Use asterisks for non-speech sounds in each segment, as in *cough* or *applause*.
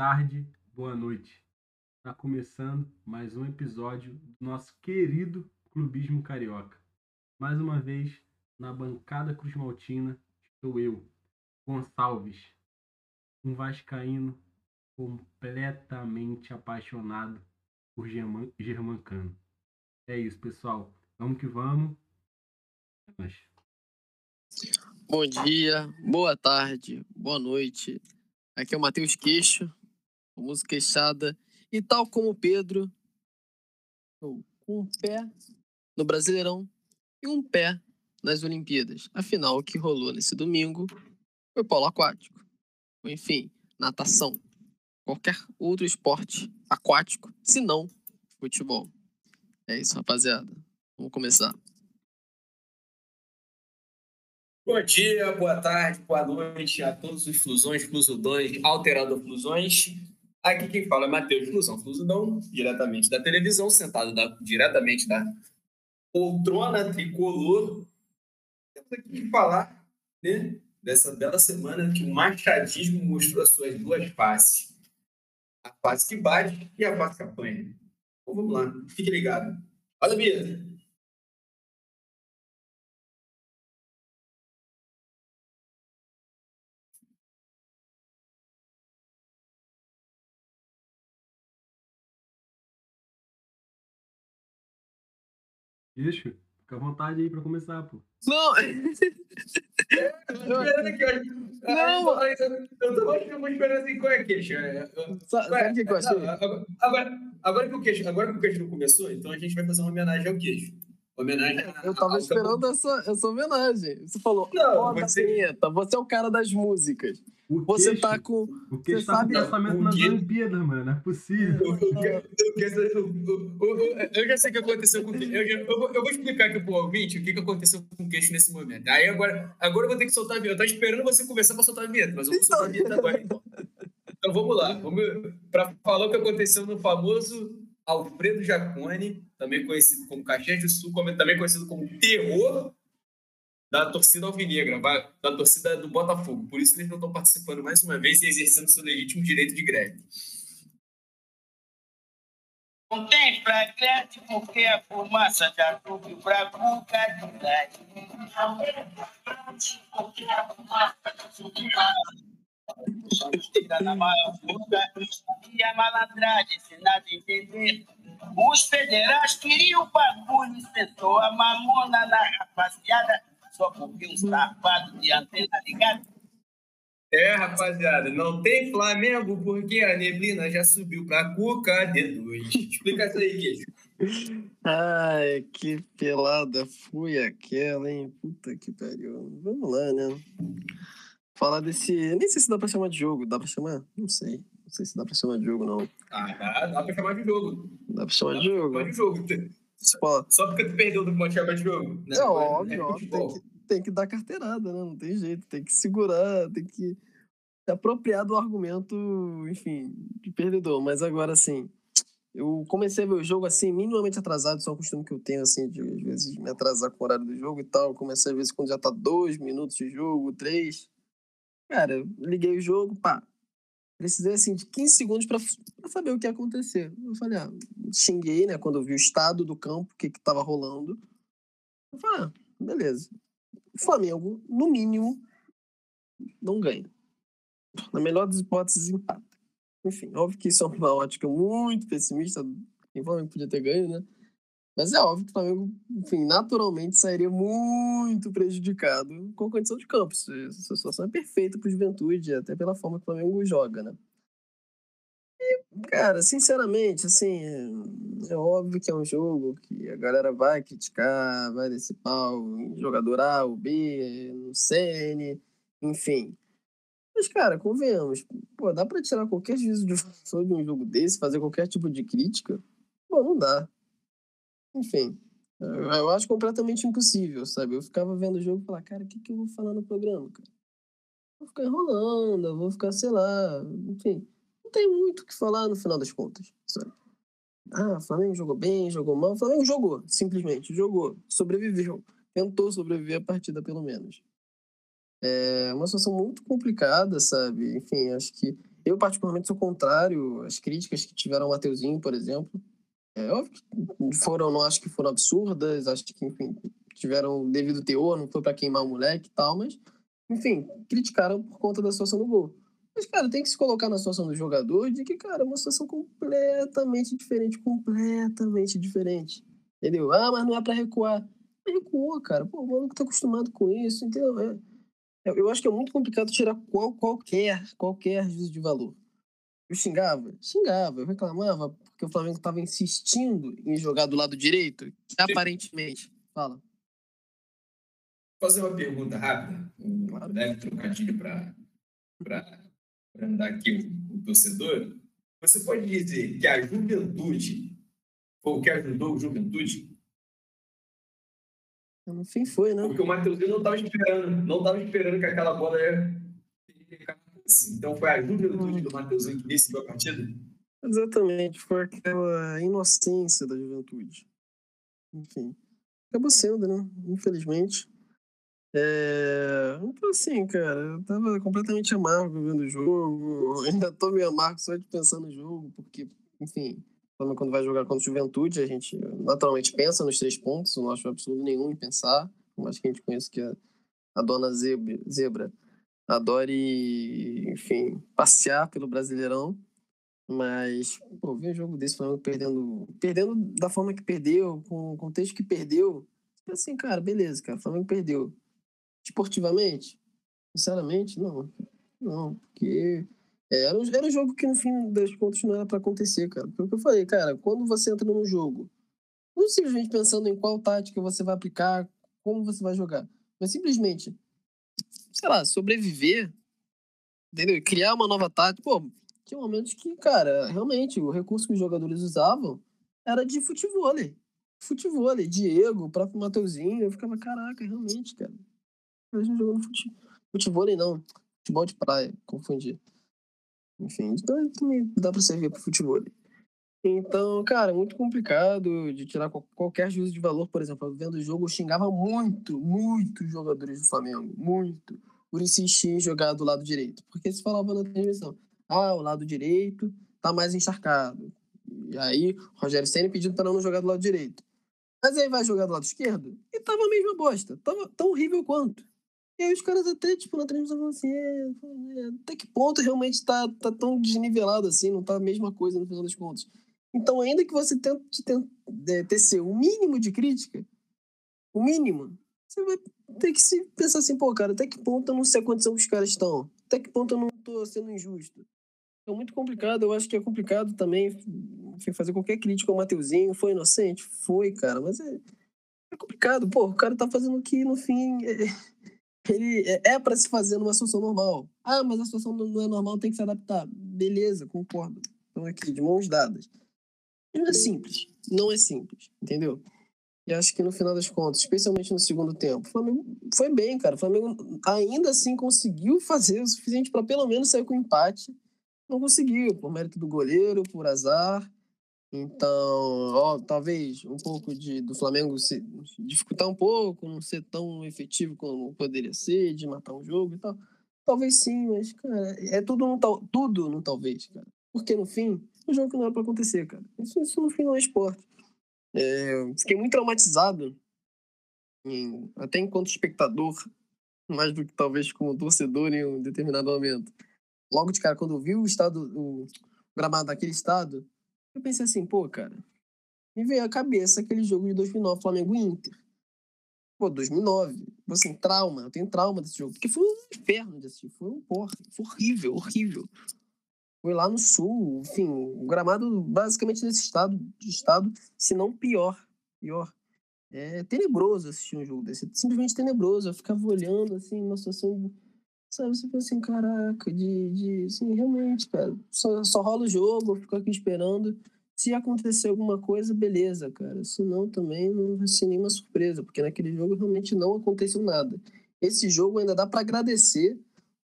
Tarde, boa noite. Está começando mais um episódio do nosso querido Clubismo Carioca. Mais uma vez, na bancada Cruz Maltina, estou eu, Gonçalves, um vascaíno completamente apaixonado por German, Germancano. É isso, pessoal. Vamos que vamos. É. Bom dia, boa tarde, boa noite. Aqui é o Matheus Queixo, famoso queixada. E tal como Pedro, com um pé no Brasileirão e um pé nas Olimpíadas. Afinal, o que rolou nesse domingo foi polo aquático. Enfim, natação. Qualquer outro esporte aquático, se não futebol. É isso, rapaziada. Vamos começar. Bom dia, boa tarde, boa noite a todos os flusões, flusudões, alterador flusões. Aqui quem fala é Matheus Flusão Flusudão, diretamente da televisão, sentado da, diretamente da poltrona tricolor. Temos aqui que falar né, dessa bela semana que o machadismo mostrou as suas duas faces. A face que bate e a face que apanha. Então vamos lá, fique ligado. Olha, Bia, Queixo, fica à vontade aí pra começar, pô. Não! *laughs* Não. Eu tô achando esperando assim, qual é a queixa? Sa- Sabe o que que eu achei? Agora, agora, agora que o queixo, agora que o queixo não começou, então a gente vai fazer uma homenagem ao queixo. Homenagem Eu tava esperando essa, essa homenagem. Você falou, Não, roda a você- vinheta, você é o cara das músicas. O Você queixo, tá com. o queixo você tá sabe- com pensamento o nas? Olimpíadas, mano. Não é possível. Eu já sei o que aconteceu com o queixo. Eu, eu vou- eu vou explicar aqui pro ouvinte o que, que aconteceu com o queixo nesse momento. Aí agora, agora eu vou ter que soltar a vinheta. Eu tava esperando você conversar pra soltar a vinheta, mas eu vou soltar a vinheta agora então. Então vamos lá. Vamos para falar o que aconteceu no famoso Alfredo Jacone, também conhecido como Caxias do Sul, também conhecido como terror da torcida alvinegra, da torcida do Botafogo. Por isso eles não estão participando mais uma vez e exercendo seu legítimo direito de greve. Não tem flagrante porque a fumaça já cobriu pra boca de idade. Tira na maior fuga e a malandragem sem nada entender. Os federais queriam o bagulho, espetou a mamona na rapaziada, só porque um safado de antena ligada. É, rapaziada, não tem Flamengo porque a neblina já subiu pra Cuca D2. Explica isso aí, Queixo. Ai, que pelada foi aquela, hein? Puta que pariu. Vamos lá, né? Falar desse. Nem sei se dá pra chamar de jogo. Dá pra chamar? Não sei. Não sei se dá pra chamar de jogo, não. Ah, dá, dá pra chamar de jogo. Dá pra chamar Dá de pra jogo? chamar de jogo. Pô, Só porque tu perdeu do chamar de jogo. né? É óbvio, É óbvio. Tem que, tem que dar carteirada, né? Não tem jeito. Tem que segurar, tem que se apropriar do argumento, enfim, de perdedor. Mas agora, assim, eu comecei a ver o jogo, assim, minimamente atrasado. Isso é um costume que eu tenho, assim, de às vezes me atrasar com o horário do jogo e tal. Eu comecei a ver quando já tá dois minutos de jogo, três. Cara, liguei o jogo, pá. Precisei, assim, de 15 segundos pra saber o que ia acontecer. Eu falei, ah, xinguei, né, quando eu vi o estado do campo, o que que tava rolando. Eu falei, ah, beleza. O Flamengo, no mínimo, não ganha. Na melhor das hipóteses, empata. Enfim, óbvio que isso é uma ótica muito pessimista. Quem Flamengo podia ter ganho, né? Mas é óbvio que o Flamengo, enfim, naturalmente sairia muito prejudicado com a condição de campo. Essa situação é perfeita para o Juventude, até pela forma que o Flamengo joga, né? E, cara, sinceramente, assim, é óbvio que é um jogo que a galera vai criticar, vai descer pau jogador A ou B, no CN, enfim. Mas, cara, convenhamos, pô, dá pra tirar qualquer juízo de valor de um jogo desse, fazer qualquer tipo de crítica? Pô, não dá. Enfim, eu, eu acho completamente impossível, sabe? Eu ficava vendo o jogo e falava, cara, o que, que eu vou falar no programa, cara? Vou ficar enrolando, eu vou ficar, sei lá, enfim. Não tem muito o que falar no final das contas, sabe? Ah, o Flamengo jogou bem, jogou mal. O Flamengo jogou, simplesmente, jogou, sobreviveu. *laughs* Tentou sobreviver a partida, pelo menos. É uma situação muito complicada, sabe? Enfim, acho que eu, particularmente, sou contrário às críticas que tiveram o Mateuzinho, por exemplo. É foram, não acho que foram absurdas, acho que, enfim, tiveram devido teor, não foi para queimar o moleque e tal, mas, enfim, criticaram por conta da situação do gol. Mas, cara, tem que se colocar na situação do jogador de que, cara, é uma situação completamente diferente, completamente diferente. Entendeu? Ah, mas não é para recuar. Mas recuou, cara. Pô, o maluco tá acostumado com isso, entendeu? É, eu acho que é muito complicado tirar qual, qualquer, qualquer juízo de valor. Eu xingava? Xingava. Eu reclamava porque o Flamengo estava insistindo em jogar do lado direito, aparentemente. Fala. Vou fazer uma pergunta rápida, um claro. leve trocadilho para andar aqui o, o, torcedor. Você pode dizer que a juventude foi o que ajudou o juventude? No fim foi, né? Porque o Matheusinho não estava esperando, não estava esperando que aquela bola ia então foi a juventude do Matheusinho que decidiu a partida? Exatamente, foi aquela inocência da juventude. Enfim, acabou sendo, né? Infelizmente. É... Então, assim, cara, eu tava completamente amargo vendo o jogo. Ainda tô meio amargo só de pensar no jogo, porque, enfim, quando vai jogar contra a juventude, a gente naturalmente pensa nos três pontos, não acho absurdo nenhum em pensar. Mas que a gente conhece que a, a dona Zebra, Zebra adore, enfim, passear pelo Brasileirão. Mas, pô, ver um jogo desse Flamengo perdendo, perdendo da forma que perdeu, com o contexto que perdeu, assim, cara, beleza, cara, o Flamengo perdeu. Esportivamente, sinceramente, não. Não, porque era, um, era um jogo que no fim das contas não era para acontecer, cara. Porque o que eu falei, cara, quando você entra num jogo, não simplesmente pensando em qual tática você vai aplicar, como você vai jogar, mas simplesmente sei lá, sobreviver, entendeu? Criar uma nova tática. Pô, tinha momentos que, cara, realmente, o recurso que os jogadores usavam era de futebol. Futebol, Diego, o próprio Mateuzinho. Eu ficava, caraca, realmente, cara. Gente jogando fute... futebol, não. Futebol de praia, confundi. Enfim, então também dá pra servir pro futebol. Então, cara, muito complicado de tirar qualquer juízo de valor, por exemplo. Vendo o jogo, eu xingava muito, muito jogadores do Flamengo. Muito. Por insistir em jogar do lado direito. Porque se falava na transmissão, ah, o lado direito tá mais encharcado. E aí, Rogério Senna pedindo para não jogar do lado direito. Mas aí vai jogar do lado esquerdo e tava a mesma bosta. Tava tão horrível quanto. E aí os caras até, tipo, na transmissão falam assim, é, é, até que ponto realmente tá, tá tão desnivelado assim, não tá a mesma coisa no final das contas. Então, ainda que você tente, tente é, tecer o mínimo de crítica, o mínimo, você vai ter que se pensar assim, pô, cara, até que ponto eu não sei a condição que os caras estão? Até que ponto eu não tô sendo injusto? É muito complicado, eu acho que é complicado também fazer qualquer crítica ao Mateuzinho. Foi inocente? Foi, cara, mas é, é complicado. Pô, o cara tá fazendo o que, no fim, é, *laughs* ele é, é para se fazer numa situação normal. Ah, mas a situação não é normal, tem que se adaptar. Beleza, concordo. Então aqui, de mãos dadas. Não é simples. Não é simples, entendeu? E acho que no final das contas, especialmente no segundo tempo, o Flamengo foi bem, cara. O Flamengo ainda assim conseguiu fazer o suficiente para pelo menos sair com empate. Não conseguiu, por mérito do goleiro, por azar. Então, ó, talvez um pouco de, do Flamengo se dificultar um pouco, não ser tão efetivo como poderia ser, de matar um jogo e tal. Talvez sim, mas, cara, é tudo no, tudo no talvez, cara. Porque no fim, um jogo que não era pra acontecer, cara. Isso, isso no fim não é esporte. É, fiquei muito traumatizado, em, até enquanto espectador, mais do que talvez como torcedor em um determinado momento. Logo de cara, quando eu vi o estado, o gramado daquele estado, eu pensei assim, pô, cara, me veio à cabeça aquele jogo de 2009, Flamengo Inter. Pô, 2009. Assim, trauma. Eu tenho trauma desse jogo. Porque foi um inferno de assistir. Foi um porra. Foi horrível, horrível. Foi lá no sul, enfim, o gramado basicamente nesse estado, estado, se não pior, pior. É tenebroso assistir um jogo desse, simplesmente tenebroso. Eu ficava olhando, assim, uma situação, sabe, você pensa assim, caraca, de, de assim, realmente, cara, só, só rola o jogo, eu fico aqui esperando. Se acontecer alguma coisa, beleza, cara. Se não, também não vai ser nenhuma surpresa, porque naquele jogo realmente não aconteceu nada. Esse jogo ainda dá para agradecer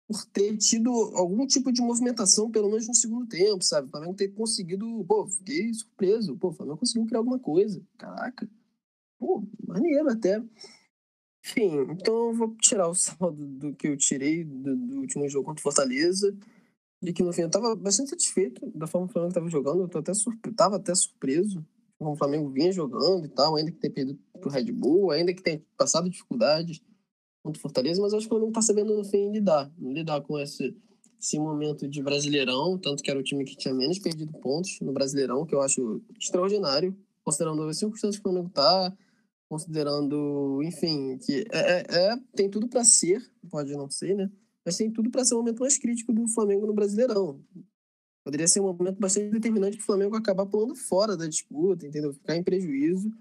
por ter tido algum tipo de movimentação, pelo menos no segundo tempo, sabe? O Flamengo ter conseguido. Pô, fiquei surpreso. Pô, o Flamengo conseguiu criar alguma coisa. Caraca. Pô, maneiro até. Enfim, então eu vou tirar o saldo do que eu tirei do, do último jogo contra o Fortaleza. De que no fim eu tava bastante satisfeito da forma que o Flamengo tava jogando. Eu tô até surpre... tava até surpreso como o Flamengo vinha jogando e tal, ainda que tenha perdido pro Red Bull, ainda que tenha passado dificuldades contra o Fortaleza, mas acho que o Flamengo tá sabendo no fim lidar, lidar com esse, esse momento de Brasileirão, tanto que era o time que tinha menos perdido pontos no Brasileirão, que eu acho extraordinário, considerando as circunstâncias que o Flamengo tá, considerando, enfim, que é, é, é tem tudo para ser, pode não ser, né? Mas tem tudo para ser o momento mais crítico do Flamengo no Brasileirão. Poderia ser um momento bastante determinante para o Flamengo acabar pulando fora da disputa, entendeu? Ficar em prejuízo.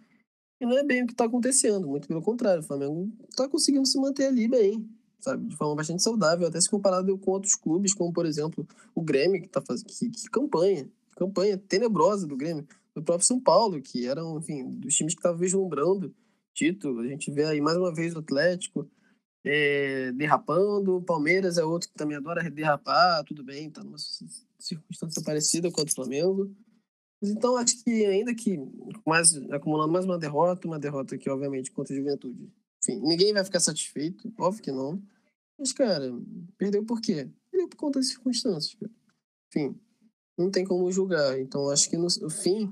E não é bem o que está acontecendo, muito pelo contrário. O Flamengo está conseguindo se manter ali bem, sabe? De forma bastante saudável, até se comparado com outros clubes, como, por exemplo, o Grêmio, que está fazendo. Que, que campanha, campanha tenebrosa do Grêmio do próprio São Paulo, que eram, enfim, dos times que estavam vislumbrando título. A gente vê aí mais uma vez o Atlético é, derrapando, o Palmeiras é outro que também adora derrapar, tudo bem, tá numa circunstância parecida com o Flamengo. Mas então acho que ainda que mais, acumulando mais uma derrota, uma derrota que obviamente contra a Juventude, enfim, ninguém vai ficar satisfeito, óbvio que não. Mas, cara, perdeu por quê? Perdeu por conta das circunstâncias, cara. Enfim, não tem como julgar. Então, acho que no, fim,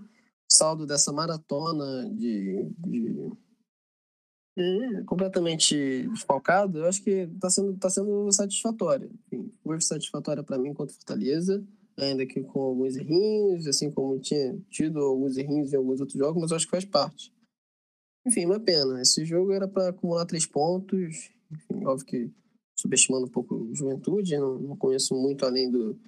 saldo dessa maratona de, de é, completamente desfalcado, eu acho que está sendo, tá sendo satisfatória. Enfim, foi satisfatória para mim quanto Fortaleza, ainda que com alguns errinhos, assim como tinha tido alguns errinhos em alguns outros jogos, mas acho que faz parte. Enfim, uma pena. Esse jogo era para acumular três pontos. Enfim, óbvio que subestimando um pouco o Juventude, não, não conheço muito além do,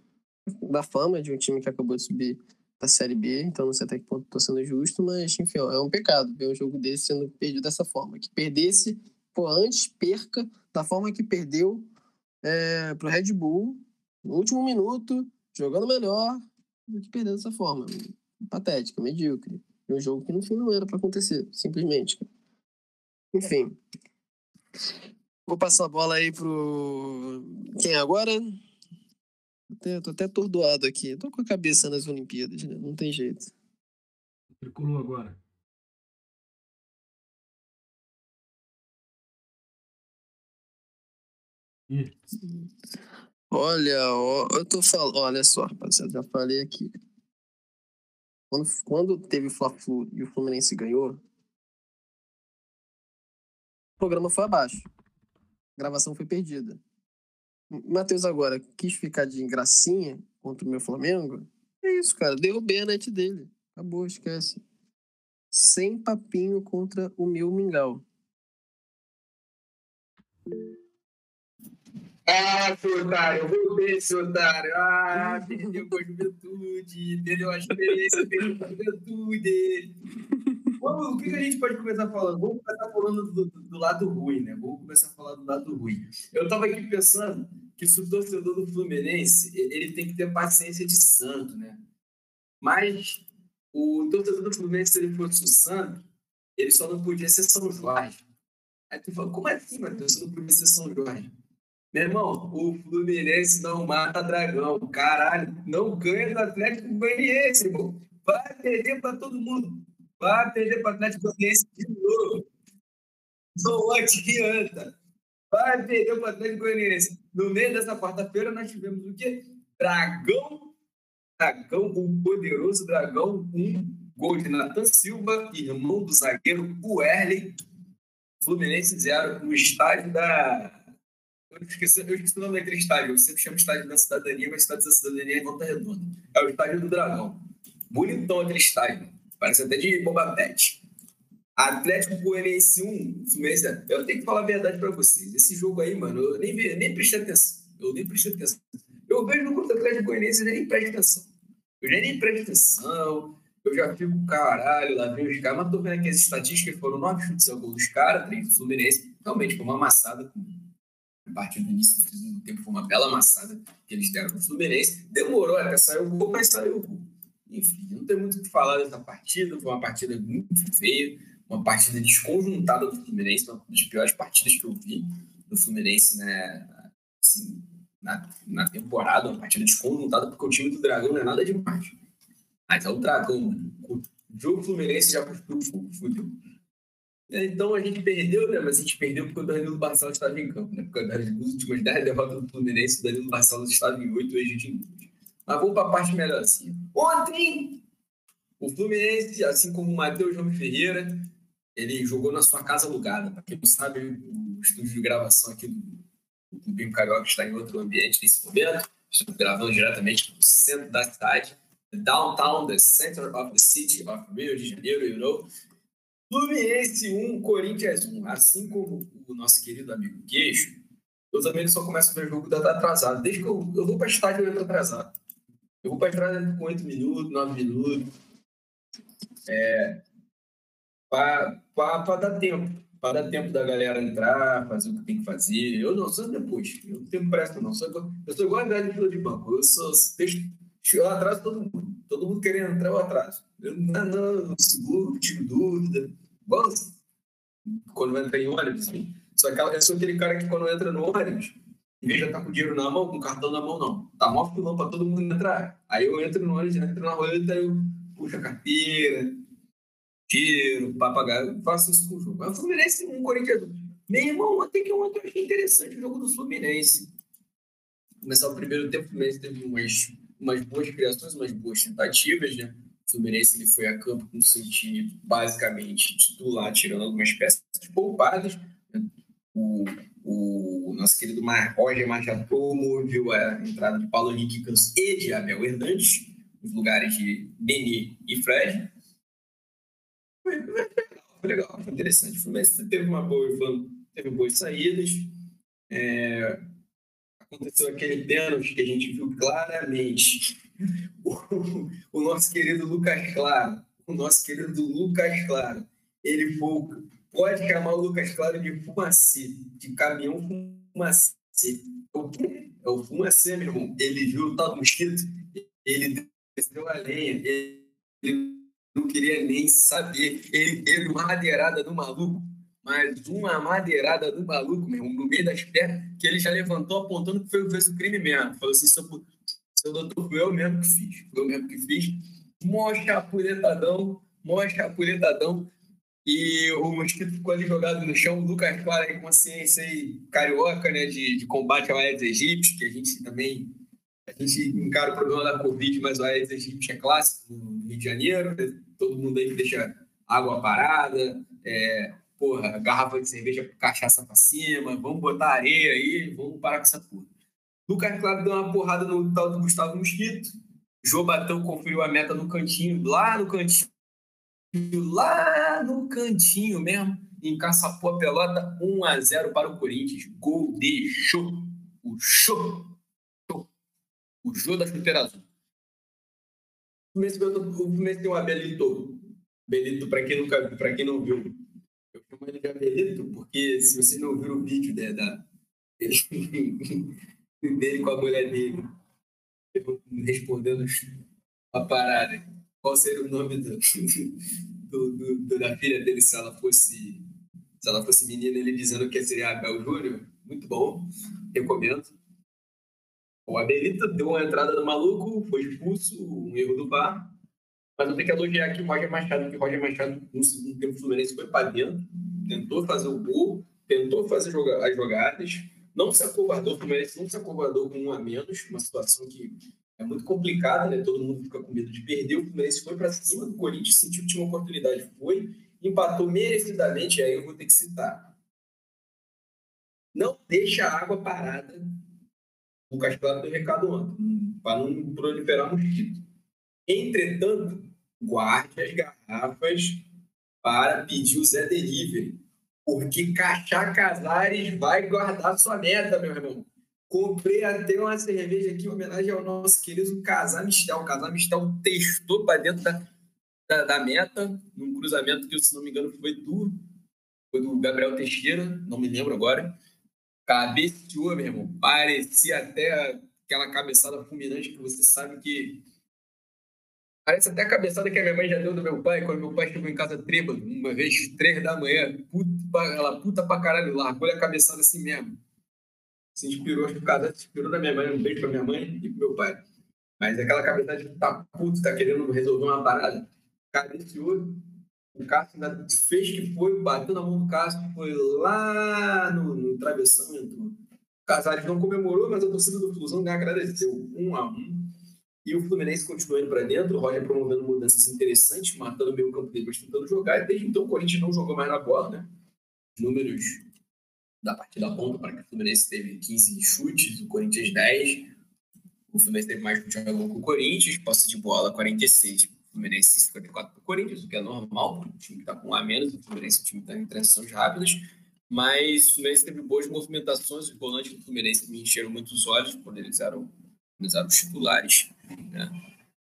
da fama de um time que acabou de subir da Série B, então não sei até que ponto estou sendo justo, mas enfim, é um pecado ver um jogo desse sendo perdido dessa forma. Que perdesse, pô, antes perca da forma que perdeu é, pro Red Bull no último minuto, jogando melhor do que perder dessa forma. Patética, medíocre. Um jogo que no fim não era para acontecer, simplesmente. Enfim. Vou passar a bola aí pro. Quem agora? Até, tô até atordoado aqui. Tô com a cabeça nas Olimpíadas, né? Não tem jeito. Tricolor agora. Ih. Olha, ó, eu tô falando. Olha só, rapaziada, já falei aqui. Quando, quando teve o Fla-Flu e o Fluminense ganhou, o programa foi abaixo. A gravação foi perdida. Matheus agora quis ficar de gracinha contra o meu Flamengo. É isso, cara. Derrubei a net dele. Acabou, esquece. Sem papinho contra o meu Mingau. Ah, seu otário, eu voltei, seu otário. Ah, perdeu com a juventude, perdeu a experiência, perdeu com a juventude. Vamos, o que a gente pode começar falando? Vamos começar falando do, do, lado ruim, né? Vamos começar a falar do lado ruim. Eu tava aqui pensando que se o torcedor do Fluminense, ele tem que ter paciência de santo, né? Mas o torcedor do Fluminense, se ele fosse o santo, ele só não podia ser São Jorge. Aí tu fala, como assim, Matheus? Não podia ser São Jorge? Meu irmão, o Fluminense não mata dragão. Caralho, não ganha do Atlético Goianiense, irmão. Vai perder para todo mundo. Vai perder para o Atlético Goianiense de novo. Não adianta. Vai perder para o Atlético Goianiense. No meio dessa quarta-feira, nós tivemos o quê? Dragão. Dragão, o poderoso Dragão. Um gol de Nathan Silva, irmão do zagueiro Werley. Fluminense zero no estádio da eu esqueci, eu esqueci o nome daquele estádio. Eu sempre chamo estádio da cidadania, mas estádio da cidadania é em volta redonda. É o estádio do Dragão. Bonitão aquele estádio. Parece até de Boba Pet. Atlético Goianiense 1, Fluminense. Eu tenho que falar a verdade para vocês. Esse jogo aí, mano, eu nem, vi, nem prestei atenção. Eu nem prestei atenção. Eu vejo no contra Atlético Goianiense e nem presto atenção. Eu já nem presto atenção. Eu já fico, caralho, lá vem os caras. Mas tô vendo aqui as estatísticas, foram nove chutes ao gol dos caras, três do Fluminense. Realmente, foi uma amassada partir do início do segundo tempo foi uma bela amassada que eles deram para o Fluminense. Demorou até sair o gol, mas saiu o gol. Enfim, não tem muito o que falar dessa partida. Foi uma partida muito feia, uma partida desconjuntada do Fluminense, uma das piores partidas que eu vi do Fluminense né, assim, na, na temporada. Uma partida desconjuntada, porque o time do Dragão não é nada demais. Mas é o Dragão, O jogo Fluminense já custou fudeu. Então a gente perdeu, né? Mas a gente perdeu porque o Danilo Barcelos estava em campo, né? Porque das últimas 10 derrotas do Fluminense, o Danilo Barcelos estava em 8 e a gente em 2. Mas vamos para a parte melhor assim. Ontem, o Fluminense, assim como o Matheus João Ferreira, ele jogou na sua casa alugada. Para quem não sabe, o estúdio de gravação aqui do, Bim Carioca está em outro ambiente nesse momento. Estamos gravando diretamente no centro da cidade, downtown, the center of the city of Rio de Janeiro, you know. Fluminense 1, Corinthians 1. Assim como o nosso querido amigo Queixo, eu também só começo a ver jogo data atrasado. Desde que eu, eu vou para estádio, eu entro atrasado. Eu vou para estádio com 8 minutos, 9 minutos. É, para dar tempo. Para dar tempo da galera entrar, fazer o que tem que fazer. Eu não, sou depois. Eu não tenho pressa, não. Eu sou igual a velha de de banco. Eu sou. Eu atraso todo mundo. Todo mundo querendo entrar, eu atraso. Eu não, não, não seguro, tiro dúvida. Assim. quando entra em ônibus. Assim. Só que eu sou aquele cara que quando entra no ônibus, em vez de estar com dinheiro na mão, com cartão na mão, não. Tá mó filão para todo mundo entrar. Aí eu entro no ônibus, entro na roleta, eu puxo a carteira, tiro, papagaio, faço isso com o jogo. Mas o Fluminense, um Corinthians. Meu irmão, até que ontem eu achei interessante o jogo do Fluminense. Começar o primeiro tempo, o Fluminense teve umas, umas boas criações, umas boas tentativas, né? Fluminense ele foi a campo com seu time basicamente titular, tirando algumas peças poupadas. O, o nosso querido Mar Roger Machado promoveu a entrada de Paulo Henrique Campos e de Abel Hernandes, nos lugares de Beni e Fred. Foi, foi legal, foi interessante. O Fluminense teve uma boa, teve boas saídas. É, aconteceu aquele pênalti que a gente viu claramente. O, o, nosso querido Lucas Claro, o nosso querido Lucas Claro, ele foi, pode chamar o Lucas Claro de fumacê, de caminhão fumacê. O quê? É o fumacê, meu irmão. Ele viu o tal do mosquito, ele desceu a lenha, ele não queria nem saber. Ele teve uma madeirada do maluco, mas uma madeirada do maluco, mesmo, no meio das pernas, que ele já levantou apontando que foi, fez o crime mesmo. Falou assim: seu, seu doutor, foi eu mesmo que fiz. Foi eu mesmo que fiz. Mó chapuletadão, mó chapuletadão. E o mosquito ficou ali jogado no chão. O Lucas Clara, com consciência aí, carioca, né, de, de combate ao Aedes aegypti, que a gente também a gente encara o problema da Covid, mas o Aedes aegypti é clássico no Rio de Janeiro. Todo mundo aí deixa água parada, é, porra, garrafa de cerveja, cachaça pra cima, vamos botar areia aí, vamos parar com essa porra. Lucas Claro deu uma porrada no tal do Gustavo Mosquito. Jô Batão conferiu a meta no cantinho, lá no cantinho, lá no cantinho mesmo, encaçapou a pelota 1 a 0 para o Corinthians. Gol de show. O show o Jô da Chuteira Azul. O Fluminense tem um Abelito. Belito, para quem, nunca, quem não viu, eu chamo ele de Abelito, porque se você não viu o vídeo né, da, *laughs* dele com a mulher dele, respondendo a parada, qual seria o nome *laughs* do, do, do, da filha dele se ela fosse se ela fosse menina, ele dizendo que seria Abel Júnior, muito bom, recomendo. O Abelita deu uma entrada no maluco, foi expulso, um erro do VAR. Mas eu tenho que elogiar aqui o Roger Machado, que o Roger Machado, no segundo tempo, o Fluminense foi para dentro, tentou fazer o gol, tentou fazer as jogadas, não se acovardou, o Fluminense não se acovardou com um a menos, uma situação que é muito complicada, né? Todo mundo fica com medo de perder. O Fluminense foi para cima do Corinthians, sentiu que tinha uma oportunidade, foi, empatou merecidamente, aí eu vou ter que citar. Não deixa a água parada o Castelão deu recado ontem, para não proliferar mosquito. Entretanto, guarde as garrafas para pedir o Zé Delivery, porque Cachá Casares vai guardar sua meta, meu irmão. Comprei até uma cerveja aqui em homenagem ao nosso querido Casar Mistel. O Casar Mistel testou para dentro da, da, da, meta, num cruzamento que, se não me engano, foi do, foi do Gabriel Teixeira, não me lembro agora. Cabeceou, meu irmão. Parecia até aquela cabeçada fulminante que você sabe que. Parece até a cabeçada que a minha mãe já deu do meu pai quando meu pai chegou em casa trêbado, uma vez, três da manhã. Puta, ela puta pra caralho, largou a cabeçada assim mesmo. Se inspirou, acho que o casal se inspirou na minha mãe, um beijo pra minha mãe e pro meu pai. Mas aquela cabeçada de tá puto, tá querendo resolver uma parada. Cabeceou, O Cássio ainda fez que foi, bateu na mão do Cássio, foi lá no, no travessão, entrou. O Casares não comemorou, mas a torcida do Flusão agradeceu. Um a um. E o Fluminense continuou indo para dentro, o Roger promovendo mudanças interessantes, matando o meio campo depois tentando jogar. E desde então o Corinthians não jogou mais na bola, né? Números da partida ponta para que o Fluminense teve 15 chutes, o Corinthians 10. O Fluminense teve mais chutes que o Corinthians, posse de bola 46. O Fluminense 54 para o Corinthians, o que é normal, porque o time está com um a menos, o Fluminense o time está em transições rápidas. Mas o Fluminense teve boas movimentações, os volantes do Fluminense me encheram muitos olhos quando eles eram, eram os titulares. Né?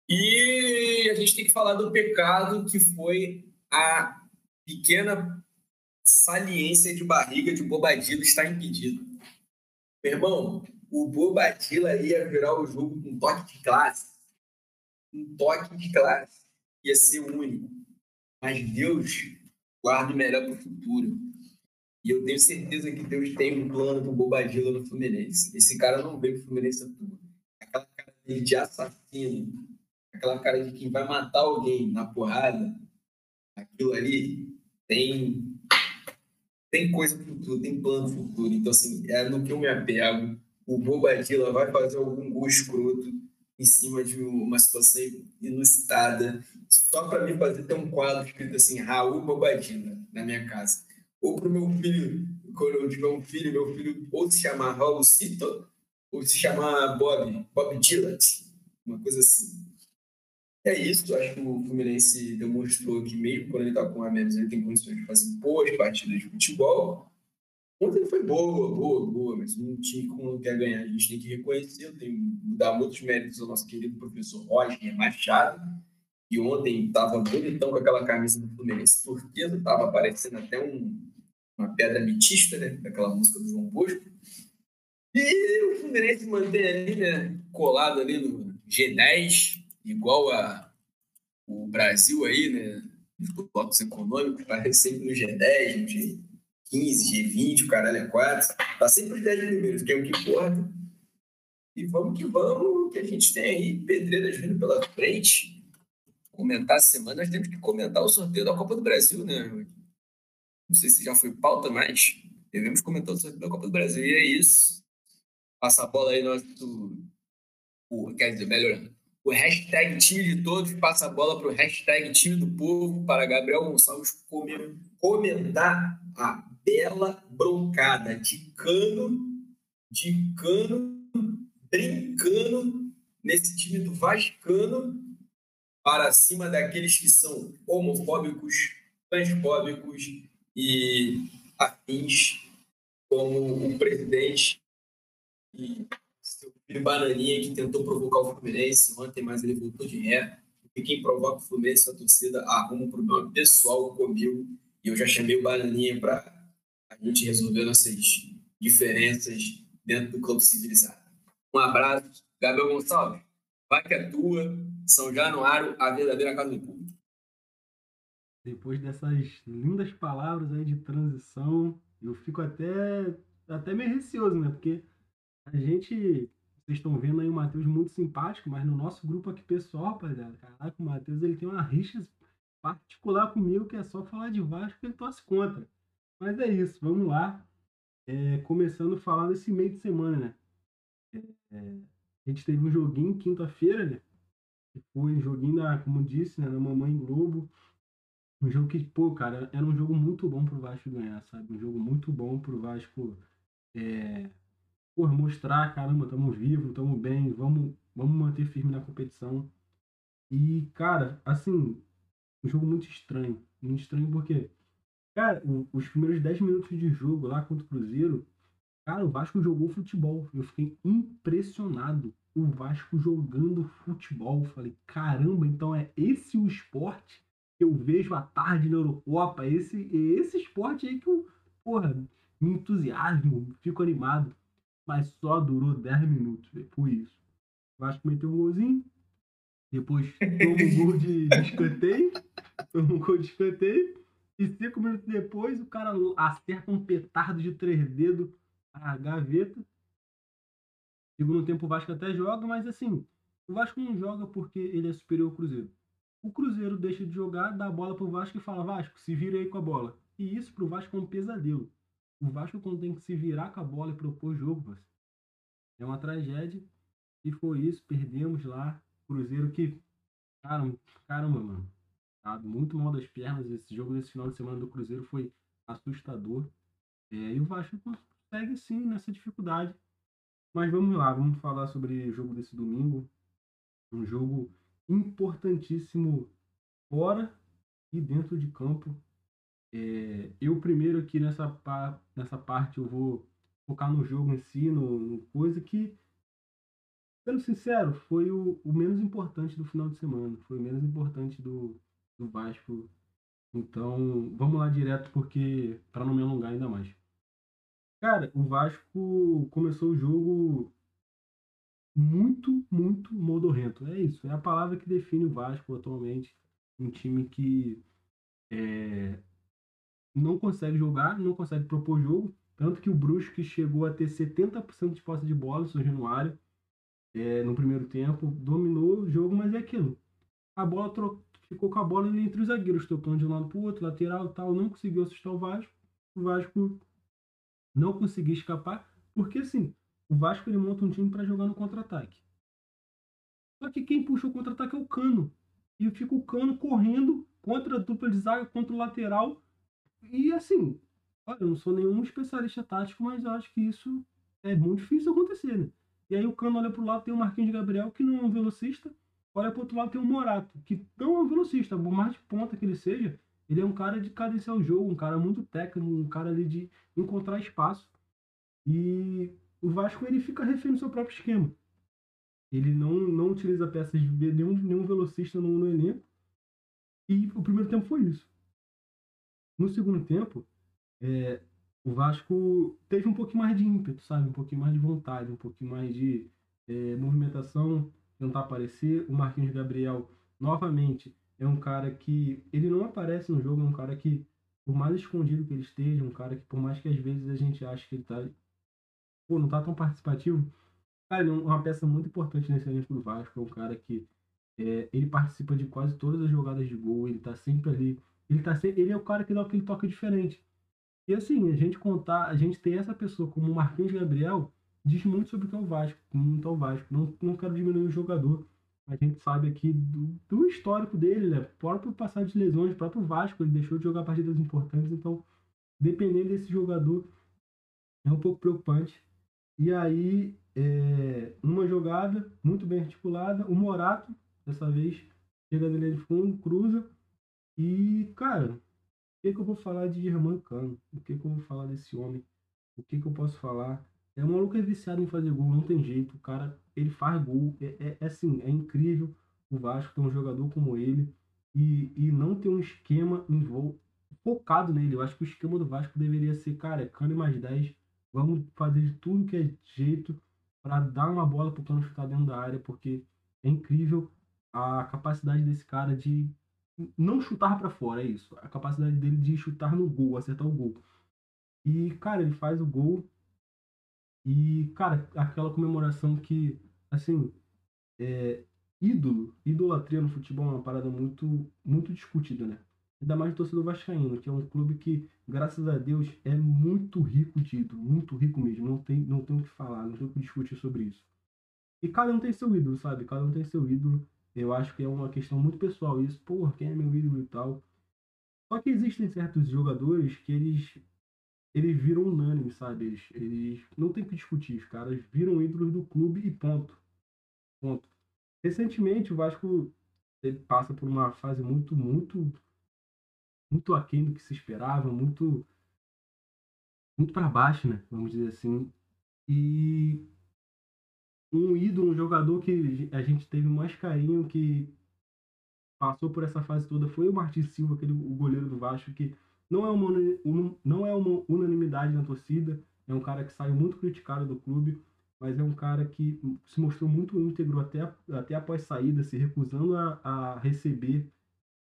E a gente tem que falar do pecado que foi a pequena saliência de barriga de Bobadilla está impedido. Meu irmão, o Bobadilla ia virar o jogo com um toque de classe. Um toque de classe. Ia ser único. Mas Deus guarda o melhor para o futuro. E eu tenho certeza que Deus tem um plano para o Bobadilla no Fluminense. Esse cara não veio para o Fluminense toa. Cara de assassino, aquela cara de quem vai matar alguém na porrada, aquilo ali tem tem coisa futuro, tem plano futuro. Então, assim, é no que eu me apego. O Bobadilla vai fazer algum gol escroto em cima de uma situação inusitada, só para mim fazer ter um quadro escrito assim, Raul Bobadilla, na minha casa. Ou para o meu filho, quando eu tiver um filho, meu filho ou se chamar Raul Cito, ou se chamar Bob, Bob Dylan, uma coisa assim. É isso, acho que o Fluminense demonstrou que mesmo quando ele está com a menos, ele tem condições de fazer boas partidas de futebol. Ontem foi boa, boa, boa, mas um time como quer ganhar, a gente tem que reconhecer, tem que dar muitos méritos ao nosso querido professor Roger Machado, que ontem estava bonitão com aquela camisa do Fluminense turquesa, estava aparecendo até um, uma pedra mitista, né, daquela música do João Bosco. E o Fluminense mantém ali, né, colado ali no G10, igual a o Brasil aí, né, nos blocos econômicos, parece sempre no G10, no G15, G20, o caralho é 4, tá sempre os 10 primeiros, que é o que importa. E vamos que vamos, que a gente tem aí pedreiras vindo pela frente. Comentar a semana, nós temos que comentar o sorteio da Copa do Brasil, né? Não sei se já foi pauta, mas devemos comentar o sorteio da Copa do Brasil. E é isso. Passa a bola aí, nosso. O, quer dizer, melhorando o hashtag time de todos passa a bola para o hashtag time do povo, para Gabriel Gonçalves comentar a bela broncada de cano, de cano, brincando nesse time do Vascano para cima daqueles que são homofóbicos, transfóbicos e afins, como o presidente e seu filho Bananinha, que tentou provocar o Fluminense ontem, mas ele voltou de ré. E quem provoca o Fluminense, a torcida, arruma um problema pessoal comigo. E eu já chamei o Bananinha para a gente resolver nossas diferenças dentro do clube civilizado. Um abraço. Gabriel Gonçalves, vai que é tua. São Januário, a verdadeira casa do público. Depois dessas lindas palavras aí de transição, eu fico até, até meio receoso, né? Porque a gente, vocês estão vendo aí o Matheus muito simpático, mas no nosso grupo aqui pessoal, rapaziada, caraca, o Matheus ele tem uma rixa particular comigo que é só falar de Vasco que ele torce contra. Mas é isso, vamos lá. É, começando a falar desse meio de semana, né? É, a gente teve um joguinho quinta-feira, né? Que foi um joguinho da, como disse, né, da Mamãe Globo. Um jogo que, pô, cara, era um jogo muito bom pro Vasco ganhar, sabe? Um jogo muito bom pro Vasco é, mostrar, caramba, estamos vivos, estamos bem, vamos, vamos manter firme na competição. E, cara, assim, um jogo muito estranho. Muito estranho porque, cara, os primeiros 10 minutos de jogo lá contra o Cruzeiro, cara, o Vasco jogou futebol. Eu fiquei impressionado. O Vasco jogando futebol. Falei, caramba, então é esse o esporte que eu vejo à tarde na Eurocopa. Esse, é esse esporte aí que eu, porra, me entusiasmo, fico animado mas só durou 10 minutos. Foi isso. O Vasco meteu um golzinho, depois toma um gol de, de escanteio, *laughs* toma um gol de escanteio, e cinco minutos depois o cara acerta um petardo de três dedos a gaveta. Segundo tempo o Vasco até joga, mas assim, o Vasco não joga porque ele é superior ao Cruzeiro. o Cruzeiro deixa de jogar, dá a bola pro Vasco e fala, Vasco, se vira aí com a bola. E isso pro Vasco é um pesadelo. O Vasco quando tem que se virar com a bola e propor jogo, é uma tragédia. E foi isso, perdemos lá. Cruzeiro que, caramba, caramba mano, tá muito mal das pernas. Esse jogo desse final de semana do Cruzeiro foi assustador. É, e o Vasco segue sim nessa dificuldade. Mas vamos lá, vamos falar sobre o jogo desse domingo. Um jogo importantíssimo fora e dentro de campo. É, eu primeiro aqui nessa, nessa parte eu vou focar no jogo em si, no, no coisa que, sendo sincero, foi o, o, menos importante do final de semana. Foi o menos importante do, do Vasco. Então, vamos lá direto porque para não me alongar ainda mais. Cara, o Vasco começou o jogo muito, muito modorrento. É isso, é a palavra que define o Vasco atualmente. Um time que é, não consegue jogar, não consegue propor jogo. Tanto que o Brusque chegou a ter 70% de posse de bola, surgiu no área, é, no primeiro tempo, dominou o jogo, mas é aquilo. A bola tro... ficou com a bola entre os zagueiros, tocando de um lado para o outro, lateral tal, não conseguiu assustar o Vasco. O Vasco não conseguiu escapar, porque assim, o Vasco ele monta um time para jogar no contra-ataque. Só que quem puxa o contra-ataque é o Cano. E fica o Cano correndo contra a dupla de zaga, contra o lateral. E assim, olha, eu não sou nenhum especialista tático, mas eu acho que isso é muito difícil acontecer, né? E aí o Cano olha pro lado, tem o Marquinhos de Gabriel, que não é um velocista. Olha pro outro lado, tem o Morato, que não é um velocista, por mais de ponta que ele seja, ele é um cara de cadenciar o jogo, um cara muito técnico, um cara ali de encontrar espaço. E o Vasco ele fica refém do seu próprio esquema. Ele não, não utiliza peças de nenhum, nenhum velocista no, no elenco. E o primeiro tempo foi isso. No segundo tempo, é, o Vasco teve um pouquinho mais de ímpeto, sabe? Um pouquinho mais de vontade, um pouquinho mais de é, movimentação, tentar aparecer. O Marquinhos Gabriel, novamente, é um cara que ele não aparece no jogo, é um cara que, por mais escondido que ele esteja, um cara que, por mais que às vezes a gente ache que ele tá, pô, não tá tão participativo, cara, ele é uma peça muito importante nesse elenco do Vasco, é um cara que é, ele participa de quase todas as jogadas de gol, ele tá sempre ali, ele tá sempre, ele é o cara que dá aquele toque diferente. E assim, a gente contar, a gente ter essa pessoa como o Marquinhos Gabriel diz muito sobre o que é o Vasco, muito é o Vasco. Não, não quero diminuir o jogador, a gente sabe aqui do, do histórico dele, né? Próprio passado de lesões, o próprio Vasco, ele deixou de jogar partidas importantes, então dependendo desse jogador é um pouco preocupante. E aí, é, numa jogada muito bem articulada, o Morato, dessa vez, chega na linha de fundo, cruza. E, cara, o que, que eu vou falar de Germán Cano? O que, que eu vou falar desse homem? O que, que eu posso falar? É um maluco é viciado em fazer gol, não tem jeito. O cara, ele faz gol. É, é, é assim, é incrível o Vasco ter um jogador como ele e, e não ter um esquema em voo focado nele. Eu acho que o esquema do Vasco deveria ser, cara, é cano mais 10. Vamos fazer de tudo que é jeito para dar uma bola pro cano chutar dentro da área, porque é incrível a capacidade desse cara de não chutar para fora, é isso. A capacidade dele de chutar no gol, acertar o gol. E, cara, ele faz o gol e, cara, aquela comemoração que, assim, é, ídolo, idolatria no futebol é uma parada muito, muito discutida, né? Ainda mais do torcedor vascaíno, que é um clube que, graças a Deus, é muito rico de ídolo, muito rico mesmo. Não tem, não tem o que falar, não tem o que discutir sobre isso. E cada um tem seu ídolo, sabe? Cada um tem seu ídolo. Eu acho que é uma questão muito pessoal isso. Porra, quem é meu ídolo e tal. Só que existem certos jogadores que eles eles viram unânime, sabe? Eles, eles não tem que discutir, os caras viram ídolos do clube e ponto. Ponto. Recentemente o Vasco ele passa por uma fase muito, muito, muito aquém do que se esperava, muito, muito para baixo, né? Vamos dizer assim. E um ídolo, um jogador que a gente teve mais carinho, que passou por essa fase toda, foi o Martins Silva, aquele o goleiro do Vasco, que não é uma, não é uma unanimidade na torcida, é um cara que saiu muito criticado do clube, mas é um cara que se mostrou muito íntegro até, até após saída, se recusando a, a receber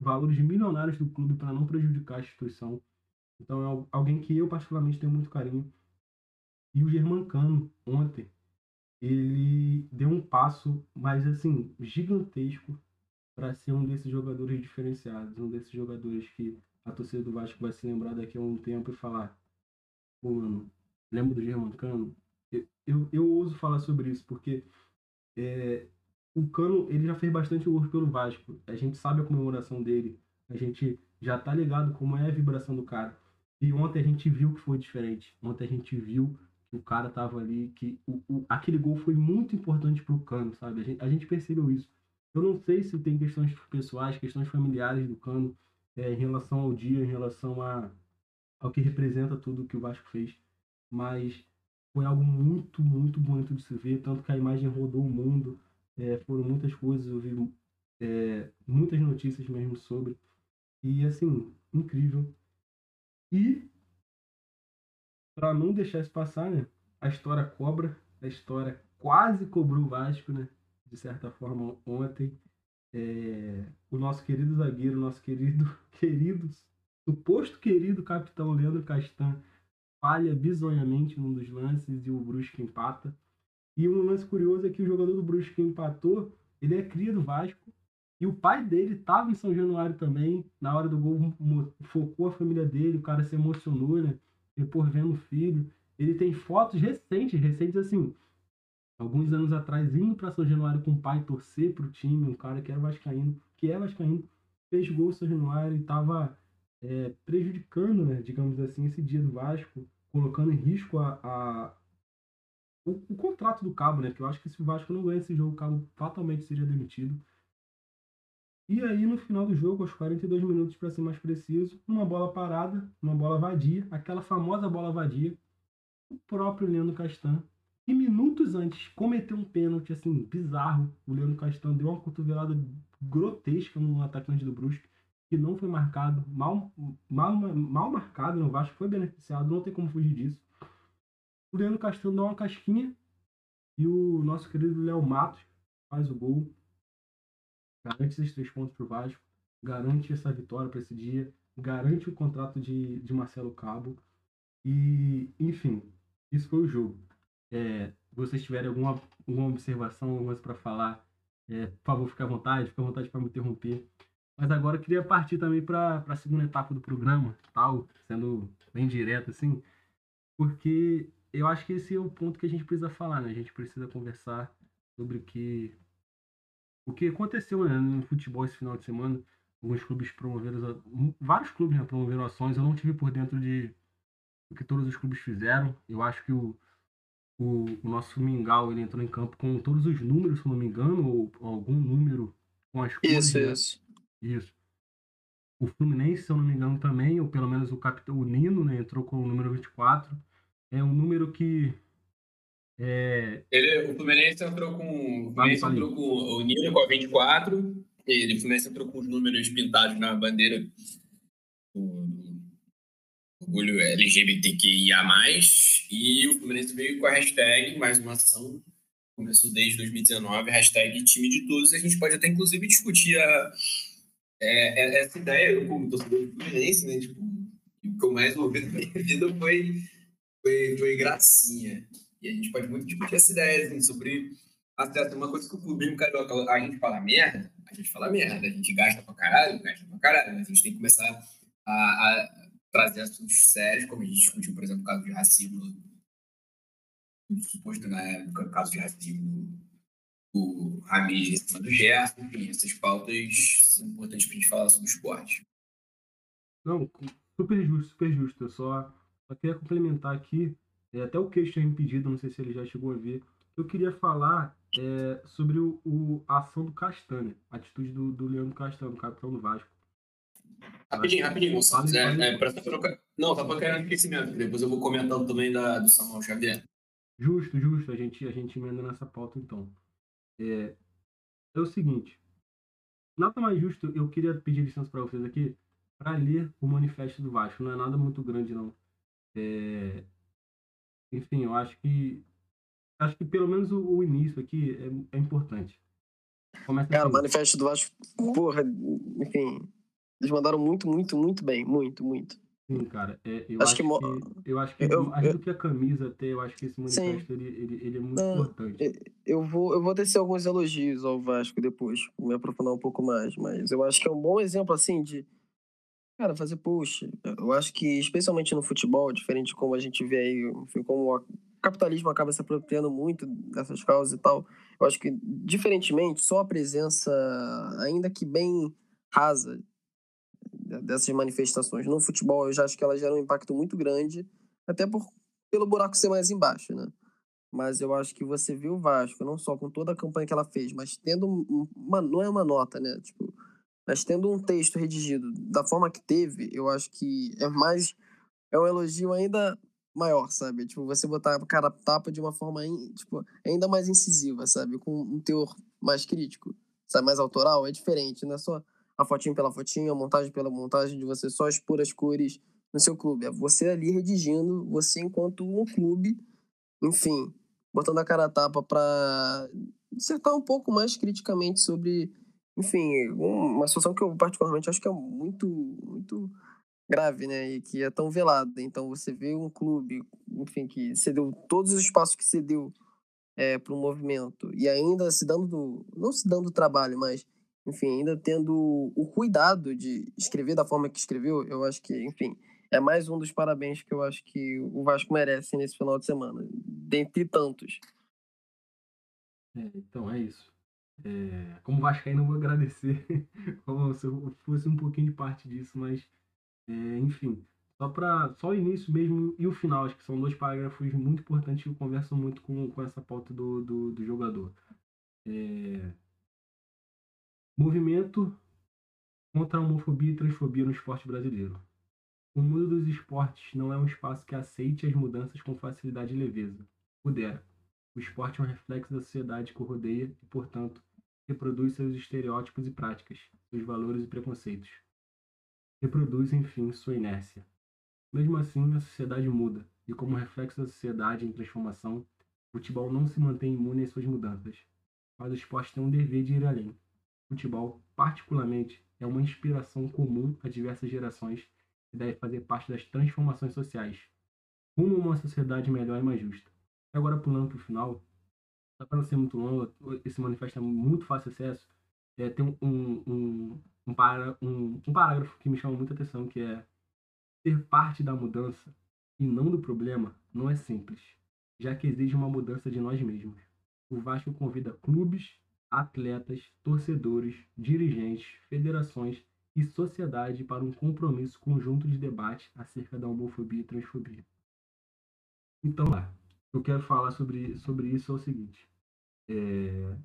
valores milionários do clube para não prejudicar a instituição. Então é alguém que eu particularmente tenho muito carinho. E o Germancano, ontem, ele deu um passo, mas assim, gigantesco para ser um desses jogadores diferenciados, um desses jogadores que a torcida do Vasco vai se lembrar daqui a um tempo e falar: pô, mano, lembra do Germancano? Eu, eu, eu ouso falar sobre isso, porque é, o Cano ele já fez bastante gols pelo Vasco. A gente sabe a comemoração dele, a gente já tá ligado como é a vibração do cara. E ontem a gente viu que foi diferente. Ontem a gente viu o cara tava ali, que o, o aquele gol foi muito importante pro Cano, sabe? A gente, a gente percebeu isso. Eu não sei se tem questões pessoais, questões familiares do Cano é, em relação ao dia, em relação a, ao que representa tudo que o Vasco fez, mas foi algo muito, muito bonito de se ver, tanto que a imagem rodou o mundo, é, foram muitas coisas, eu vi é, muitas notícias mesmo sobre, e assim, incrível. E, para não deixar isso passar, né, a história cobra, a história quase cobrou o Vasco, né, de certa forma, ontem, é, o nosso querido zagueiro, nosso querido, *laughs* querido, suposto querido capitão Leandro Castan falha bizonhamente num dos lances e o Brusque empata. E um lance curioso é que o jogador do Brusque que empatou, ele é cria do Vasco. E o pai dele estava em São Januário também. Na hora do gol, focou a família dele. O cara se emocionou, né? Depois vendo o filho. Ele tem fotos recentes, recentes assim. Alguns anos atrás, indo para São Januário com o pai torcer para o time. Um cara que era vascaíno, que é vascaíno, fez gol São Januário e estava é, prejudicando, né, digamos assim, esse dia do Vasco colocando em risco a, a o, o, contrato do Cabo, né? Que eu acho que se o Vasco não ganha esse jogo, o Cabo fatalmente seria demitido. E aí, no final do jogo, aos 42 minutos, para ser mais preciso, uma bola parada, uma bola vadia, aquela famosa bola vadia, o próprio Leandro Castan, que minutos antes cometeu um pênalti, assim, bizarro. O Leandro Castan deu uma cotovelada grotesca no atacante do Brusque que não foi marcado, mal, mal, mal marcado no Vasco, foi beneficiado, não tem como fugir disso. O Leandro Castelo dá uma casquinha e o nosso querido Léo Matos faz o gol. Garante esses três pontos para o Vasco, garante essa vitória para esse dia, garante o contrato de, de Marcelo Cabo. E, enfim, isso foi o jogo. É, vocês tiverem alguma, alguma observação, alguma coisa para falar, é, por favor, fique à vontade, fique à vontade para me interromper. Mas agora eu queria partir também para a segunda etapa do programa, tal, sendo bem direto assim, porque eu acho que esse é o ponto que a gente precisa falar, né? A gente precisa conversar sobre o que o que aconteceu né, no futebol esse final de semana. Alguns clubes promoveram, vários clubes né, promoveram ações. Eu não tive por dentro de o que todos os clubes fizeram. Eu acho que o, o, o nosso Mingau ele entrou em campo com todos os números, se não me engano, ou, ou algum número com as cores. Isso, né? isso. Isso. O Fluminense, se eu não me engano, também, ou pelo menos o capitão o Nino, né, entrou com o número 24. É um número que. É... Ele, o Fluminense entrou com. O Fluminense entrou com o Nino com a 24. Ele, o Fluminense entrou com os números pintados na bandeira do orgulho LGBTQIA. E o Fluminense veio com a hashtag, mais uma ação, começou desde 2019, hashtag time de todos. A gente pode até, inclusive, discutir a é, é, essa ideia, eu como torcedor do Fluminense, né, tipo, o que eu mais ouvi na minha *laughs* vida foi, foi, foi gracinha. E a gente pode muito discutir essa ideia, assim, sobre até uma coisa que o clubismo carioca, a gente fala merda, a gente fala merda, a gente gasta pra caralho, gasta pra caralho, a gente tem que começar a, a trazer assuntos sérios, como a gente discutiu, por exemplo, o caso de racismo, suposto na época, o caso de racismo o Ramires em cima do Gerson, enfim, essas pautas são importantes para a gente falar sobre esporte. Não, super justo, super justo. Eu só, só queria complementar aqui, é, até o queixo tinha impedido, não sei se ele já chegou a ver. Eu queria falar é, sobre o, o, a ação do Castanha, a atitude do, do Leandro Castanho, capitão do Vasco. Rapidinho, rapidinho, Gonçalves. É, é, pra. Não, tá para cair no esquecimento. Depois eu vou comentando também da, do Samuel Xavier. Justo, justo. A gente, a gente emenda nessa pauta então é, é o seguinte. Nada mais justo, eu queria pedir licença para vocês aqui para ler o manifesto do Vasco. Não é nada muito grande, não. É, enfim, eu acho que acho que pelo menos o, o início aqui é, é importante. Começa Cara, assim. o manifesto do Vasco, porra, enfim, eles mandaram muito, muito, muito bem, muito, muito. Sim, cara. É, eu, Acho acho que que, eu acho que eu- mais eu- do que a camisa até, eu acho que esse manifesto ele, ele, ele é muito Não, importante. Eu vou, eu vou tecer alguns elogios ao Vasco depois, me aprofundar um pouco mais, mas eu acho que é um bom exemplo, assim, de, cara, fazer push. Eu acho que, especialmente no futebol, diferente de como a gente vê aí, enfim, como o capitalismo acaba se apropriando muito dessas causas e tal, eu acho que, diferentemente, só a presença, ainda que bem rasa, dessas manifestações no futebol, eu já acho que ela gera um impacto muito grande, até por, pelo buraco ser mais embaixo, né? Mas eu acho que você viu o Vasco, não só com toda a campanha que ela fez, mas tendo um- uma, não é uma nota, né? Tipo, mas tendo um texto redigido da forma que teve, eu acho que é mais é um elogio ainda maior, sabe? Tipo, você botar a cara tapa de uma forma tipo, ainda mais incisiva, sabe? Com um teor mais crítico, sabe? Mais autoral, é diferente, não é só a fotinho pela fotinho, a montagem pela montagem de você só expor as cores no seu clube. É você ali redigindo, você enquanto um clube, enfim, botando a cara tapa para dissertar um pouco mais criticamente sobre, enfim, um- uma situação que eu particularmente acho que é muito, muito grave, né? E que é tão velada. Então você vê um clube, enfim, que cedeu todos os espaços que cedeu é, para o movimento e ainda se dando, do- não se dando trabalho, mas enfim, ainda tendo o cuidado de escrever da forma que escreveu, eu acho que, enfim, é mais um dos parabéns que eu acho que o Vasco merece nesse final de semana, dentre tantos. É, então, é isso. É, como Vascaíno, vou agradecer *laughs* como se eu fosse um pouquinho de parte disso, mas, é, enfim, só para só o início mesmo e o final, acho que são dois parágrafos muito importantes que conversam muito com, com essa pauta do, do, do jogador. É, movimento contra a homofobia e transfobia no esporte brasileiro. O mundo dos esportes não é um espaço que aceite as mudanças com facilidade e leveza. Pudera. O esporte é um reflexo da sociedade que o rodeia e, portanto, reproduz seus estereótipos e práticas, seus valores e preconceitos. Reproduz, enfim, sua inércia. Mesmo assim, a sociedade muda, e como reflexo da sociedade em transformação, o futebol não se mantém imune às suas mudanças. Mas o esporte tem um dever de ir além. O futebol, particularmente, é uma inspiração comum a diversas gerações e deve fazer parte das transformações sociais, rumo a uma sociedade melhor e mais justa. Agora, pulando para o final, só para não ser muito longo, esse manifesto é muito fácil acesso. É, tem um, um, um, para, um, um parágrafo que me chama muita atenção, que é ser parte da mudança e não do problema não é simples, já que exige uma mudança de nós mesmos. O Vasco convida clubes, atletas, torcedores, dirigentes, federações e sociedade para um compromisso conjunto de debate acerca da homofobia e transfobia. Então, lá, eu quero falar sobre, sobre isso é o seguinte. É...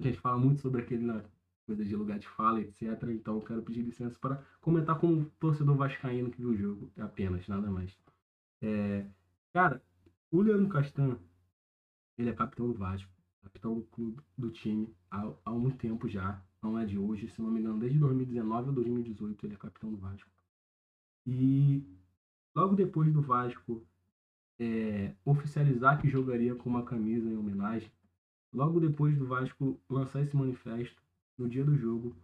A gente fala muito sobre aquele coisa de lugar de fala, etc. Então eu quero pedir licença para comentar como torcedor vascaíno que viu o jogo, apenas, nada mais. É... Cara, o Leandro Castan, ele é capitão do Vasco, capitão do clube, do time, há, há muito tempo já, não é de hoje, se não me engano, desde 2019 ou 2018 ele é capitão do Vasco. E logo depois do Vasco é, oficializar que jogaria com uma camisa em homenagem, logo depois do Vasco lançar esse manifesto, no dia do jogo,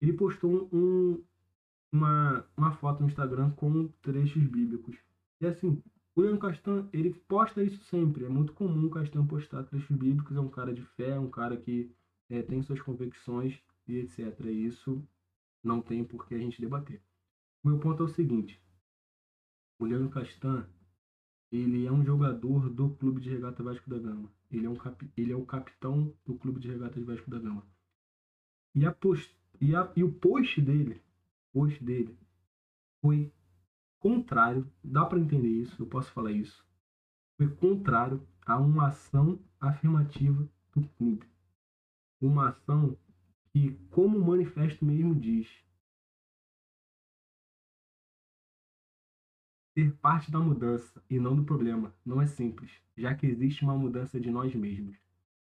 ele postou um, uma, uma foto no Instagram com trechos bíblicos. E assim, o Leandro Castan, ele posta isso sempre. É muito comum o Castan postar trechos bíblicos. É um cara de fé, é um cara que é, tem suas convicções e etc. E isso não tem por que a gente debater. O meu ponto é o seguinte. O Leandro Castan, ele é um jogador do Clube de Regata Vasco da Gama. Ele é, um cap... ele é o capitão do Clube de Regata de Vasco da Gama. E, a post... e, a... e o post dele, post dele foi contrário, dá para entender isso, eu posso falar isso, foi contrário a uma ação afirmativa do clube. Uma ação que, como o manifesto mesmo diz, ser parte da mudança e não do problema não é simples, já que existe uma mudança de nós mesmos.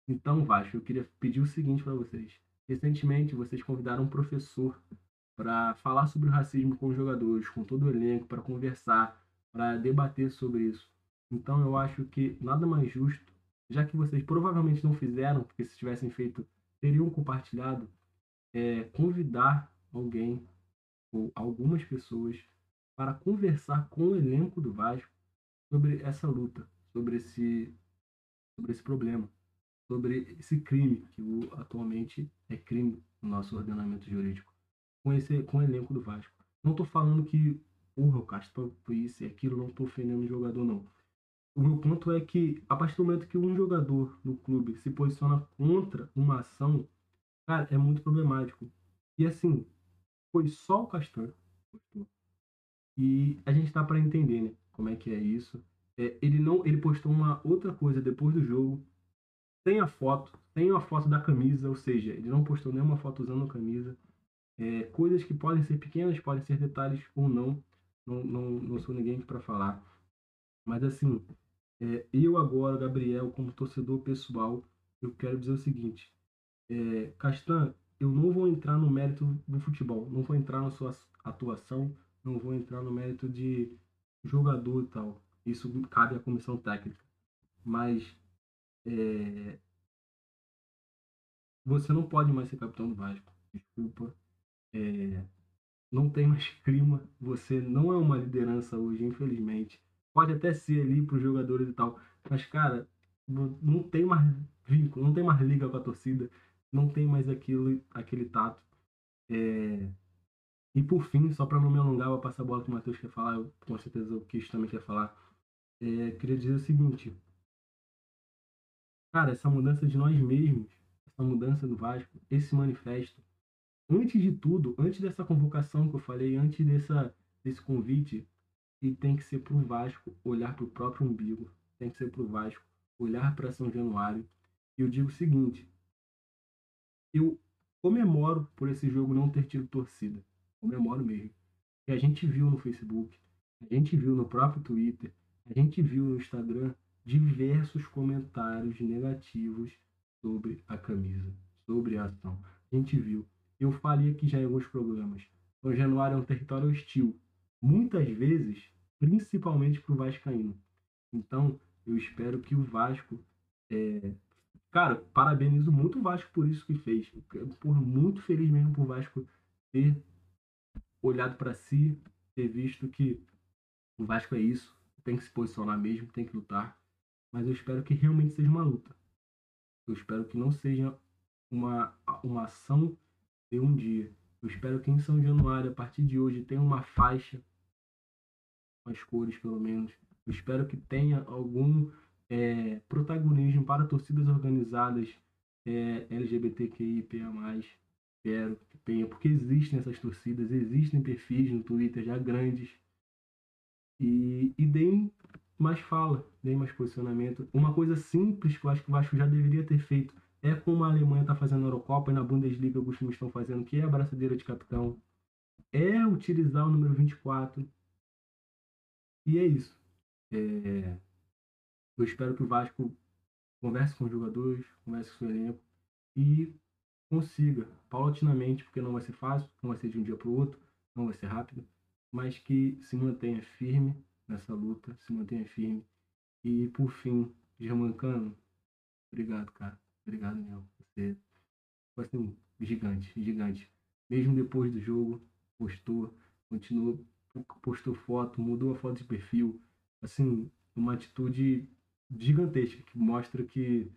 Então, Vasco, eu queria pedir o seguinte para vocês. Recentemente, vocês convidaram um professor para falar sobre o racismo com os jogadores, com todo o elenco, para conversar, para debater sobre isso. Então, eu acho que nada mais justo, já que vocês provavelmente não fizeram, porque se tivessem feito, teriam compartilhado, é, convidar alguém ou algumas pessoas para conversar com o elenco do Vasco sobre essa luta, sobre esse, sobre esse problema, sobre esse crime que atualmente é crime no nosso ordenamento jurídico, com, esse, com o elenco do Vasco. Não estou falando que porra, o Castro foi isso e aquilo, não estou ofendendo o jogador, não. O meu ponto é que, a partir do momento que um jogador no clube se posiciona contra uma ação, cara, é muito problemático. E assim, foi só o postou. E a gente tá para entender, né? Como é que é isso. É, ele não, ele postou uma outra coisa depois do jogo, sem a foto, sem a foto da camisa, ou seja, ele não postou nenhuma foto usando a camisa. É, coisas que podem ser pequenas, podem ser detalhes ou não. Não, não, não sou ninguém para falar. Mas assim, é, eu agora, Gabriel, como torcedor pessoal, eu quero dizer o seguinte. É, Castan, eu não vou entrar no mérito do futebol, não vou entrar na sua atuação, não vou entrar no mérito de jogador e tal. Isso cabe à comissão técnica. Mas é, você não pode mais ser capitão do Vasco. Desculpa. É, não tem mais *laughs* clima. Você não é uma liderança hoje, infelizmente. Pode até ser ali para os jogadores e tal. Mas, cara, não tem mais vínculo, não tem mais liga com a torcida não tem mais aquilo, aquele tato. É... E por fim, só para não me alongar, vou passar a bola que o Matheus quer falar, eu, com certeza o Kish também quer falar. É, queria dizer o seguinte. Cara, essa mudança de nós mesmos, essa mudança do Vasco, esse manifesto, antes de tudo, antes dessa convocação que eu falei, antes dessa, desse convite, e tem que ser para o Vasco olhar para o próprio umbigo, tem que ser para o Vasco olhar para São Januário. E eu digo o seguinte: eu comemoro por esse jogo não ter tido torcida. Comemoro mesmo. E a gente viu no Facebook, a gente viu no próprio Twitter, a gente viu no Instagram diversos comentários negativos sobre a camisa, sobre a ação. A gente viu. Eu falei aqui já em alguns programas. O Januário é um território hostil. Muitas vezes, principalmente para o Vascaíno. Então, eu espero que o Vasco é, Cara, parabenizo muito o Vasco por isso que fez. Por muito feliz mesmo por Vasco ter olhado para si, ter visto que o Vasco é isso, tem que se posicionar mesmo, tem que lutar. Mas eu espero que realmente seja uma luta. Eu espero que não seja uma, uma ação de um dia. Eu espero que em São Januário, a partir de hoje, tenha uma faixa as cores, pelo menos. Eu espero que tenha algum é, protagonismo para torcidas organizadas é, LGBTQIA+, quero que tenha, porque existem essas torcidas, existem perfis no Twitter já grandes, e, e deem mais fala, deem mais posicionamento. Uma coisa simples que eu acho que o Vasco já deveria ter feito é como a Alemanha está fazendo na Eurocopa e na Bundesliga alguns times estão fazendo, que é a braçadeira de capitão, é utilizar o número 24. E é isso. É, eu espero que o Vasco converse com os jogadores, converse com o elenco e consiga, paulatinamente, porque não vai ser fácil, não vai ser de um dia para o outro, não vai ser rápido, mas que se mantenha firme nessa luta, se mantenha firme. E por fim, Germancano, obrigado, cara. Obrigado mesmo. Você foi assim, gigante, gigante. Mesmo depois do jogo, postou, continuou, postou foto, mudou a foto de perfil. Assim, uma atitude gigantesca, que mostra que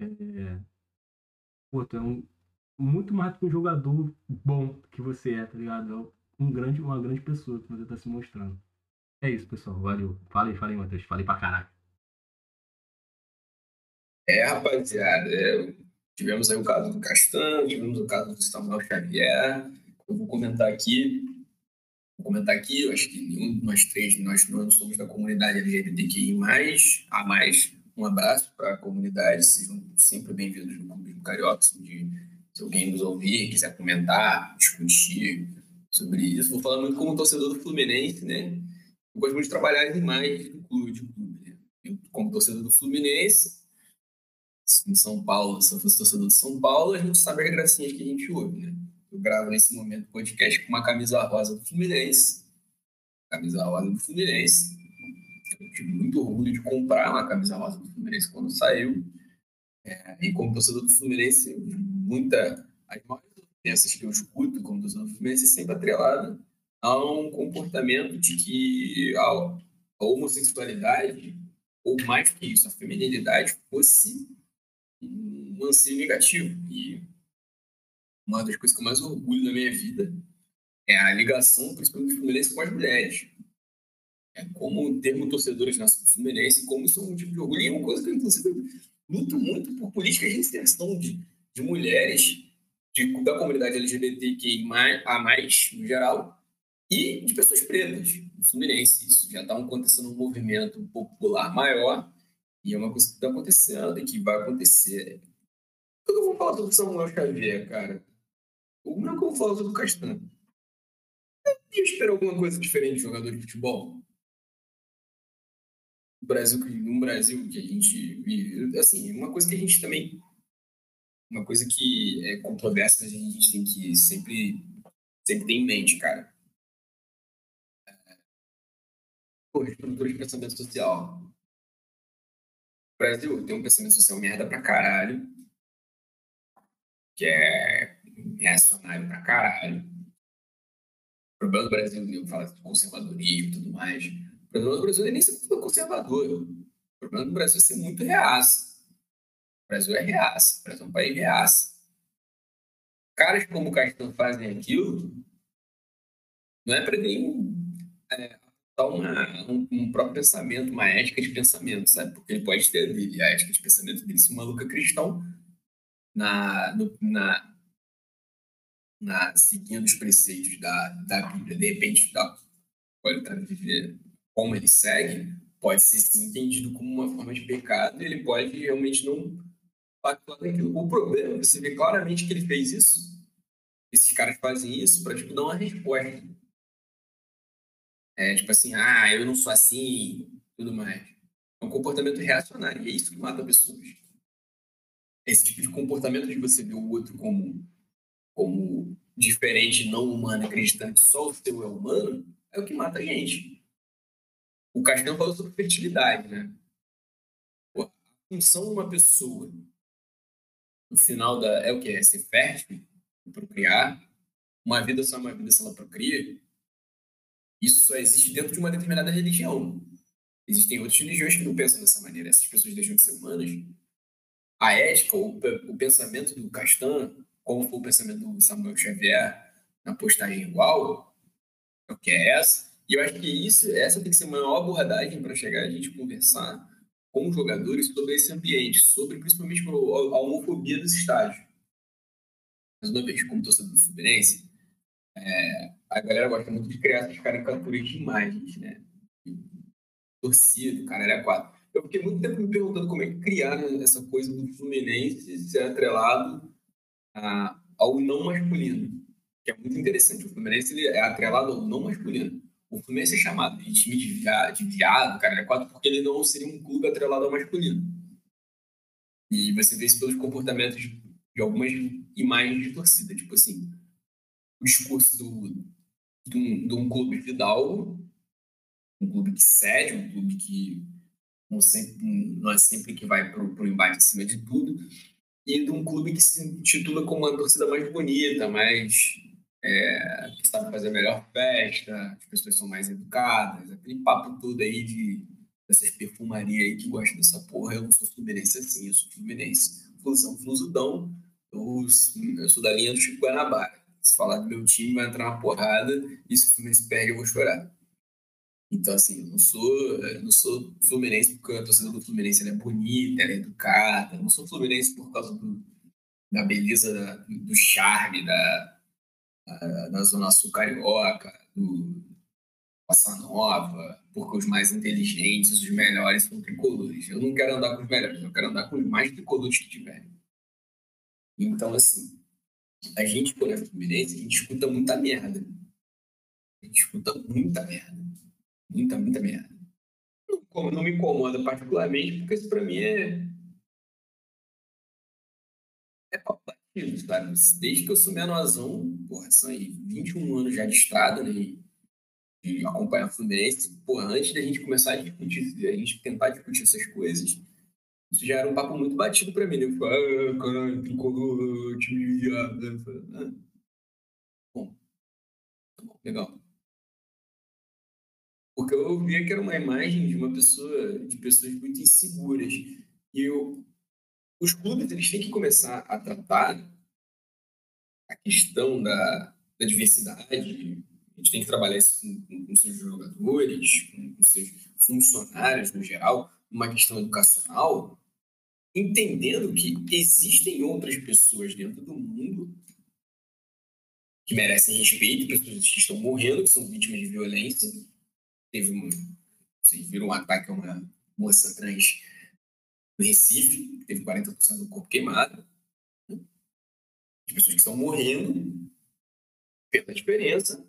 é, pô, tu é um, muito mais do que um jogador bom que você é, tá ligado? É um grande, uma grande pessoa que você tá se mostrando. É isso, pessoal. Valeu. Falei, falei, Matheus. Falei pra caraca. É, rapaziada. É, tivemos aí o caso do Castan, tivemos o caso do Samuel Xavier. Eu vou comentar aqui. Vou comentar aqui, eu acho que nenhum de nós três, nós não somos da comunidade LGBTQI+, a mais. Um abraço para a comunidade, sejam sempre bem-vindos no Clube do Carioca, de, se alguém nos ouvir, quiser comentar, discutir sobre isso. Vou falar muito como torcedor do Fluminense, né? Eu gosto muito de trabalhar demais no clube, de clube. Né? Eu, como torcedor do Fluminense, em São Paulo, se eu fosse torcedor de São Paulo, a gente sabe as gracinhas que a gente ouve, né? Eu gravo nesse momento podcast com uma camisa rosa do Fluminense. Camisa rosa do Fluminense. Eu tive muito orgulho de comprar uma camisa rosa do Fluminense quando saiu. É, e como torcedor do Fluminense, muita. As maiores ofensas que eu escuto como torcedor do Fluminense é sempre atrelada há um comportamento de que a, a homossexualidade, ou mais que isso, a feminilidade, fosse um lance negativo. E uma das coisas que eu mais orgulho na minha vida é a ligação, principalmente do Fluminense, com as mulheres. É como termo torcedores na Fluminense, como isso é um tipo de orgulho. É uma coisa que eu, inclusive, luto muito por políticas de inserção de, de mulheres de, da comunidade LGBTQI+, a mais, no geral, e de pessoas pretas no Fluminense. Isso já está acontecendo um movimento popular maior e é uma coisa que está acontecendo e que vai acontecer. Eu não vou falar sobre Samuel Xavier, cara. O que eu vou falar sobre o Castanho. Eu espero alguma coisa diferente de jogador de futebol. No Brasil, no Brasil que a gente vive. Assim, uma coisa que a gente também. Uma coisa que é controversa, a gente tem que sempre, sempre ter em mente, cara. Pô, estrutura de pensamento social. O Brasil tem um pensamento social merda pra caralho. Que é reacionário pra caralho. O problema do Brasil, eu falo de conservadorismo e tudo mais. O problema do Brasil é nem ser conservador. O problema do Brasil é ser muito reaça. O Brasil é reaça. O Brasil é um país reaça. Caras como o Castro fazem aquilo, não é para nem é, uma, um, um, próprio pensamento, uma ética de pensamento, sabe? Porque ele pode ter dele, a ética de pensamento dele, se o maluco é cristão, na, no, na, na, seguindo os preceitos da, da Bíblia, de repente, da, pode estar viver como ele segue, pode ser sim entendido como uma forma de pecado ele pode realmente não. O problema, você vê claramente que ele fez isso, esses caras fazem isso para tipo, dar uma resposta é, tipo assim, ah, eu não sou assim, tudo mais. É um comportamento reacionário, e é isso que mata pessoas. Esse tipo de comportamento de você ver o outro como, como diferente, não humano, acreditando que só o seu é humano, é o que mata a gente. O Castanho falou sobre fertilidade, né? A função de uma pessoa no final da. É o que? É ser fértil, procriar. Uma vida só é uma vida se ela procria. Isso só existe dentro de uma determinada religião. Existem outras religiões que não pensam dessa maneira. Essas pessoas deixam de ser humanas. A ética, o, o pensamento do Castan, como foi o pensamento do Samuel Xavier na postagem igual, é o que é essa. E eu acho que isso, essa tem que ser a maior abordagem para chegar a gente conversar com jogadores sobre esse ambiente, sobre principalmente a homofobia dos estádios. Mais uma vez, como torcedor do Fluminense, é, a galera gosta muito de criar essas caricaturas de imagens, né? Torcida, cara, era quatro. Eu fiquei muito tempo me perguntando como é que criaram essa coisa do Fluminense ser atrelado a, ao não masculino, que é muito interessante. O Fluminense ele é atrelado ao não masculino. O Fluminense é chamado de time de viado, de viado cara, é quatro, porque ele não seria um clube atrelado ao masculino. E você vê isso pelos comportamentos de, algumas imagens de torcida, tipo assim, o discurso do, de um, um clube fidalgo, um clube que cede, um clube que não, sempre, não é sempre que vai para o embate acima de tudo, e de um clube que se intitula como uma torcida mais bonita, mais é, que sabe fazer melhor festa, as pessoas são mais educadas, aquele papo todo aí de dessas perfumarias aí que gostam dessa porra. Eu não sou fluminense assim, eu sou fluminense. Flusão, flusudão, eu, eu sou da linha do Chico Guanabara. Se falar do meu time, vai entrar uma porrada, e se o Fluminense perde, eu vou chorar. Então, assim, eu não sou, não sou Fluminense porque a torcida do Fluminense é bonita, ela é educada. Eu não sou Fluminense por causa do, da beleza, do charme da, da, da, Zona Sul Carioca, do Passa Nova, porque os mais inteligentes, os melhores são tricolores. Eu não quero andar com os melhores, eu quero andar com os mais tricolores que tiverem. Então, assim, a gente, quando é Fluminense, a gente escuta muita merda. A gente escuta muita merda. Muita, muita merda. Não, não me incomoda particularmente, porque isso pra mim é. É papo sabe? Desde que eu sou menorzão, porra, são aí 21 anos já de estrada, né? De acompanhar o Fluminense. Porra, antes da gente começar a discutir, a gente tentar discutir essas coisas isso já era um papo muito batido pra mim, né? Eu falei, ah, caralho, tricolor, time viado. Né? Ah. Bom, tá bom, legal. Porque eu via que era uma imagem de uma pessoa, de pessoas muito inseguras. E eu, os clubes eles têm que começar a tratar a questão da, da diversidade. A gente tem que trabalhar isso com, com seus jogadores, com, com seus funcionários no geral, uma questão educacional, entendendo que existem outras pessoas dentro do mundo que merecem respeito, pessoas que estão morrendo, que são vítimas de violência. Teve um, vocês viram um ataque a uma moça trans Recife, que teve 40% do corpo queimado. Né? As pessoas que estão morrendo pela diferença,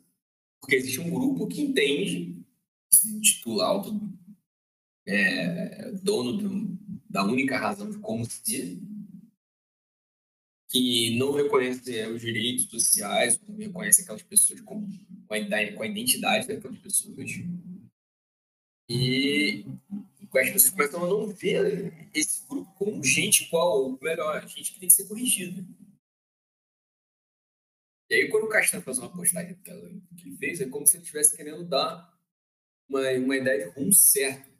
porque existe um grupo que entende, que se intitula auto, é, dono do, da única razão de como ser, que não reconhece é, os direitos sociais, não reconhece aquelas pessoas com, com, a, com a identidade daquelas pessoas. E as pessoas começam a não ver esse grupo como gente igual, ou melhor, gente que tem que ser corrigida. E aí, quando o Castanho faz uma postagem que, ele fez, é como se ele estivesse querendo dar uma, uma ideia de rumo certo.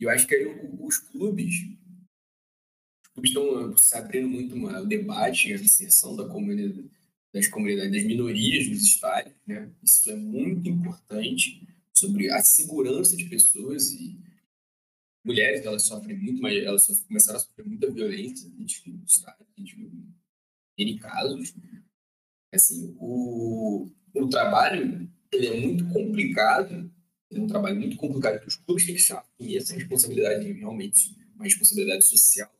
E eu acho que aí os clubes, os clubes estão se abrindo muito uma, o debate, a inserção da comunidade, das comunidades, das minorias nos estádios. Né? Isso é muito importante sobre a segurança de pessoas e mulheres, elas sofrem muito, mas elas sofrem, começaram a sofrer muita violência dentro do estádio, em casos. Assim, o, o trabalho ele é muito complicado é um trabalho muito complicado que os clubes têm que assumir essa responsabilidade, realmente, uma responsabilidade social,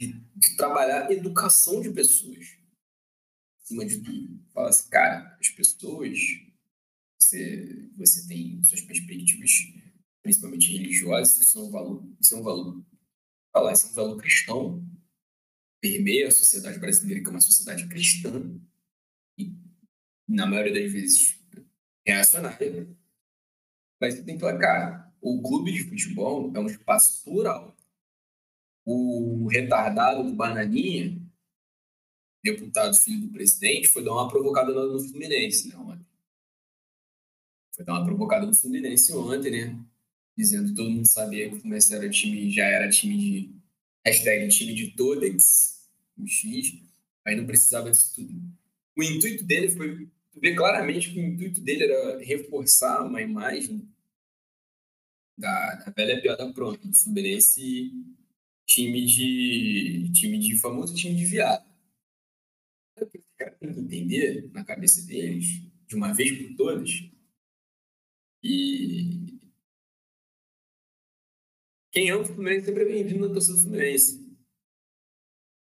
de, de trabalhar a educação de pessoas. Acima de tudo. Fala assim, cara, as pessoas, você, você tem suas perspectivas, principalmente religiosas, que são um valor, isso é um valor, falar, isso é um valor cristão, permeia a sociedade brasileira, que é uma sociedade cristã, e, na maioria das vezes, reacionária mas você tem que falar, cara, o clube de futebol é um espaço plural. O retardado do Bananinha, deputado filho do presidente, foi dar uma provocada no Fluminense, né, ontem. Foi dar uma provocada no Fluminense ontem, né? Dizendo que todo mundo sabia que o Fluminense era time, já era time de. Hashtag time de Todex, um X. Aí não precisava disso tudo. O intuito dele foi ver claramente que o intuito dele era reforçar uma imagem da, da velha piada pronta, do Fluminense time de time de famoso time de viado. O caras têm que entender na cabeça deles, de uma vez por todas, e quem ama o Fluminense sempre é bem-vindo na torcida do Fluminense.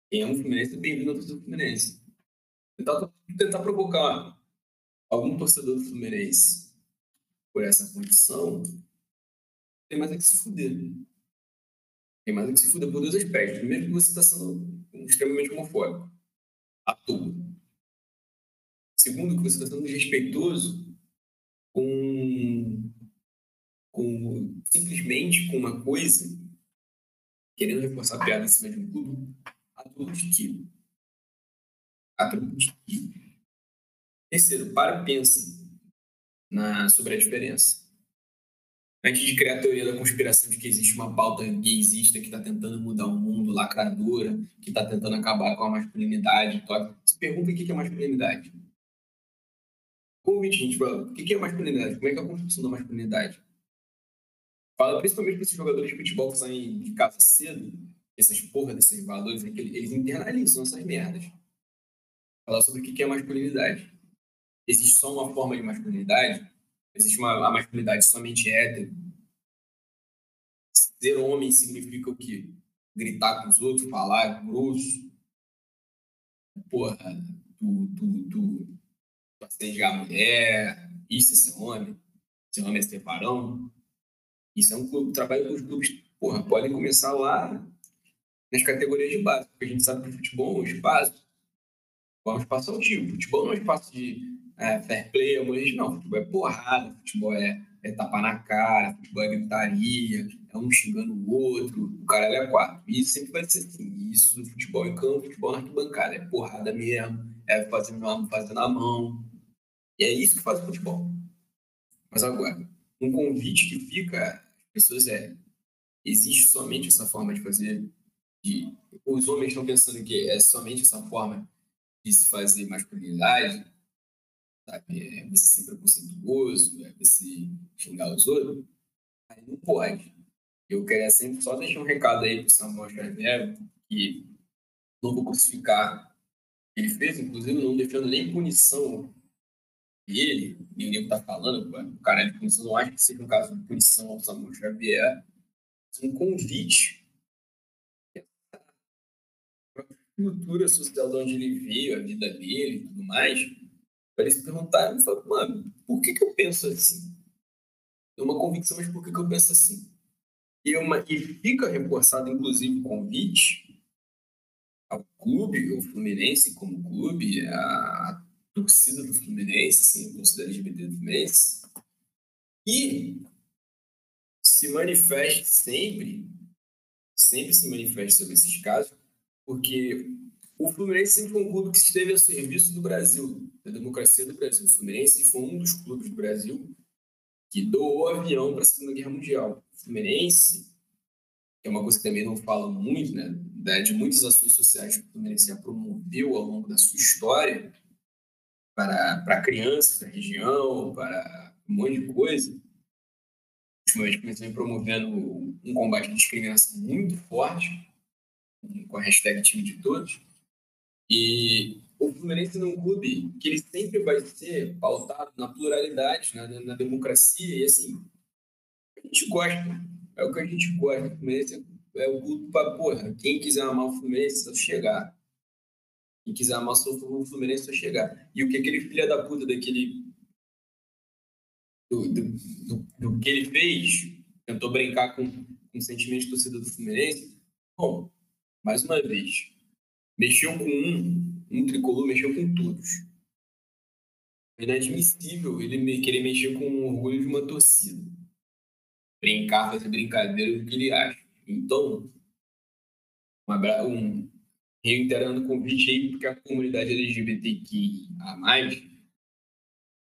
Quem ama o Fluminense é bem-vindo na torcida do Fluminense. Tentar, tentar provocar algum torcedor do Fluminense por essa condição tem mais é que se fuder. Tem mais é que se fuder por dois aspectos. Primeiro que você está sendo extremamente homofóbico. À toa. Segundo que você está sendo desrespeitoso com, com simplesmente com uma coisa querendo reforçar a piada em cima de um clube a troco de tiro. A troco de tiro. Terceiro, para e pensa na, sobre a diferença antes de criar a teoria da conspiração de que existe uma pauta gaysista que está tentando mudar o mundo, lacradora, que está tentando acabar com a masculinidade, se pergunta o que é masculinidade. A gente o que é masculinidade? Como é que é a construção da masculinidade? Fala principalmente para esses jogadores de futebol que saem de casa cedo, essas porra desses valores, é que eles internalizam essas merdas. Falar sobre o que é masculinidade. Existe só uma forma de masculinidade? Existe uma a masculinidade somente hétero. Ser homem significa o quê? Gritar com os outros, falar grosso. Porra, tu, tu, tu, tu a mulher. Isso é ser homem. Ser homem é ser varão. Isso é um clube, trabalho com os clubes, porra, podem começar lá nas categorias de base, porque a gente sabe que o futebol é um espaço, é um espaço altivo. Futebol não é um espaço de é, fair play, amor, não. Futebol é porrada, futebol é, é tapar na cara, futebol é gritaria, é um xingando o outro, o cara é quatro. Isso sempre vai ser assim. Isso no futebol em campo, futebol na arquibancada. É porrada mesmo, é fazendo fazendo a mão. E é isso que faz o futebol. Mas agora, um convite que fica às pessoas é: existe somente essa forma de fazer? De, os homens estão pensando que é somente essa forma de se fazer masculinidade? Sabe? É você ser preconceituoso, é você xingar os outros? Aí não pode. Eu queria sempre só deixar um recado aí para o Samuel Xavier, que não vou crucificar ele fez, inclusive não deixando nem punição ele, e o nego tá falando, o cara de punição, não acho que seja um caso de punição ao Samuel Xavier, um convite para a cultura social de onde ele veio, a vida dele e tudo mais, para ele se perguntar, e falar, mano, por que, que eu penso assim? É uma convicção, mas por que, que eu penso assim? E, uma, e fica reforçado, inclusive, o convite ao clube, o Fluminense como clube, a torcida do Fluminense, sim, a torcida LGBT do Fluminense, e se manifeste sempre, sempre se manifeste sobre esses casos, porque o Fluminense sempre foi um clube que esteve a serviço do Brasil, da democracia do Brasil. O Fluminense foi um dos clubes do Brasil que doou avião para a Segunda Guerra Mundial. O Fluminense, que é uma coisa que também não fala muito, né, de muitas ações sociais que o Fluminense já promoveu ao longo da sua história para, para crianças da região, para um monte de coisa. Ultimamente, vem promovendo um combate à discriminação muito forte, com a hashtag time de todos. E o Fluminense é um clube que ele sempre vai ser pautado na pluralidade, na, na democracia, e assim, a gente gosta, é o que a gente gosta. O Fluminense é o clube para, porra, quem quiser amar o Fluminense, é só chegar. Quem quiser amar o Fluminense, só chegar. E o que aquele filho da puta daquele. Do, do, do, do que ele fez, tentou brincar com, com o sentimento de torcida do Fluminense. Bom, mais uma vez, mexeu com um, um tricolor, mexeu com todos. É inadmissível ele querer mexer com o orgulho de uma torcida. Brincar, fazer brincadeira do que ele acha. Então, um, reiterando o convite aí, porque a comunidade LGBTQIA+,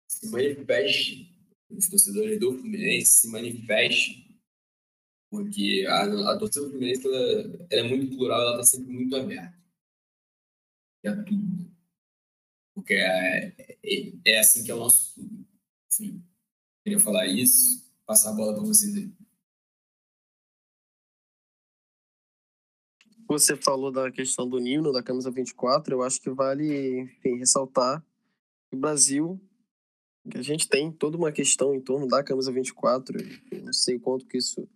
se manifeste, os torcedores do Fluminense se manifeste, porque a, a torcida do Fluminense ela, ela é muito plural, ela está sempre muito aberta. É tudo. Porque é, é, é, assim que é o nosso clube. Assim, queria falar isso, passar a bola para vocês aí. Você falou da questão do Nino, da camisa 24, eu acho que vale, enfim, ressaltar que o Brasil, que a gente tem toda uma questão em torno da camisa 24, eu não sei o quanto que isso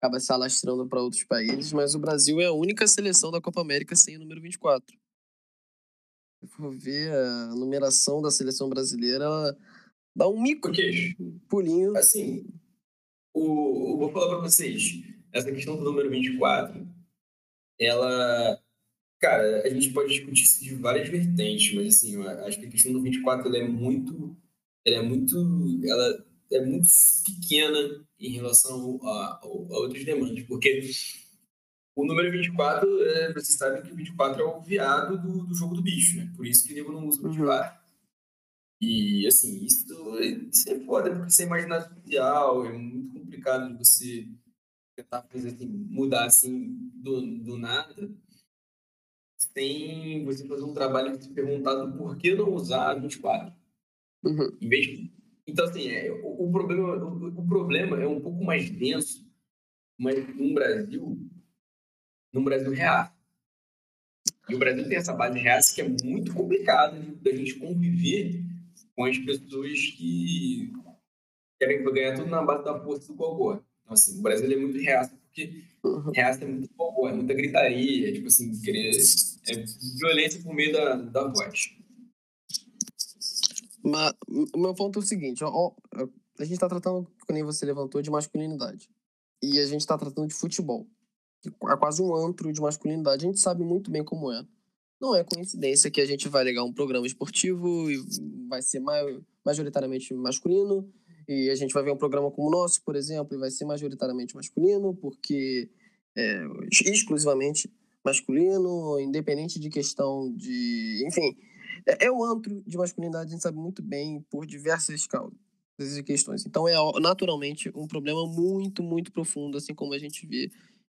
acaba se alastrando para outros países, mas o Brasil é a única seleção da Copa América sem o número 24. Se for ver a numeração da seleção brasileira, ela dá um micro Porque, pulinho. Assim, o, eu vou falar para vocês, essa questão do número 24, ela. Cara, a gente pode discutir isso de várias vertentes, mas assim, acho que a questão do 24 ela é muito. Ela é muito. Ela é muito pequena em relação a, a, a outras demandas, porque o número 24, é, vocês sabem que o 24 é o viado do, do jogo do bicho, né? Por isso que o nego não usa o 24. Uhum. E, assim, isso, isso é foda, porque você é imaginar social, é muito complicado de você tentar fazer assim, mudar assim do, do nada, sem você fazer um trabalho de se perguntar do porquê não usar 24. Uhum. Em vez de... Então, assim, é, o, o, problema, o, o, problema é um pouco mais denso, mas no Brasil, no Brasil real. E o Brasil tem essa base real que é muito complicada da gente conviver com as pessoas que querem ganhar tudo na base da força do gogó. Então, assim, o Brasil é muito reaça, porque uhum. reaça é muito boa, é muita gritaria, é, tipo assim, querer, é violência por meio da, da voz. Mas o meu ponto é o seguinte, ó, a gente está tratando, como você levantou, de masculinidade. E a gente está tratando de futebol. É quase um antro de masculinidade. A gente sabe muito bem como é. Não é coincidência que a gente vai ligar um programa esportivo e vai ser majoritariamente masculino e a gente vai ver um programa como o nosso, por exemplo, e vai ser majoritariamente masculino, porque é exclusivamente masculino, independente de questão de. Enfim, é, é o antro de masculinidade, a gente sabe muito bem, por diversas causas. essas questões. Então é naturalmente um problema muito, muito profundo, assim como a gente vê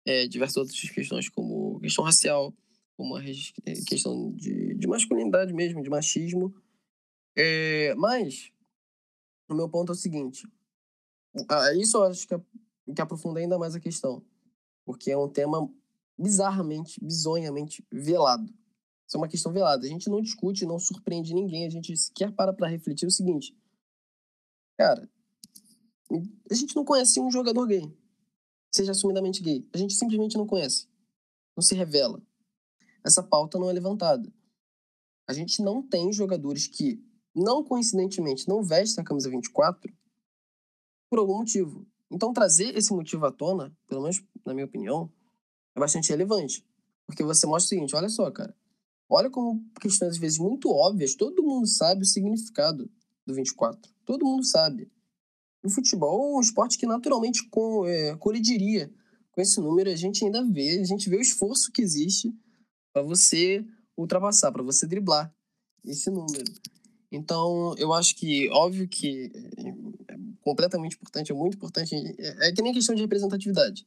é, diversas outras questões, como questão racial, como a é, questão de, de masculinidade mesmo, de machismo. É, mas o meu ponto é o seguinte: isso eu acho que, que aprofunda ainda mais a questão, porque é um tema bizarramente, bizonhamente velado. Isso é uma questão velada. A gente não discute, não surpreende ninguém, a gente sequer para para refletir o seguinte. Cara, a gente não conhece um jogador gay, seja assumidamente gay. A gente simplesmente não conhece. Não se revela. Essa pauta não é levantada. A gente não tem jogadores que, não coincidentemente, não vestem a camisa 24 por algum motivo. Então, trazer esse motivo à tona, pelo menos na minha opinião, é bastante relevante. Porque você mostra o seguinte: olha só, cara. Olha como questões, às vezes, muito óbvias, todo mundo sabe o significado do 24. Todo mundo sabe. O futebol é um esporte que naturalmente com, é, colidiria com esse número. A gente ainda vê, a gente vê o esforço que existe para você ultrapassar, para você driblar esse número. Então, eu acho que, óbvio que é completamente importante, é muito importante. É, é que nem questão de representatividade.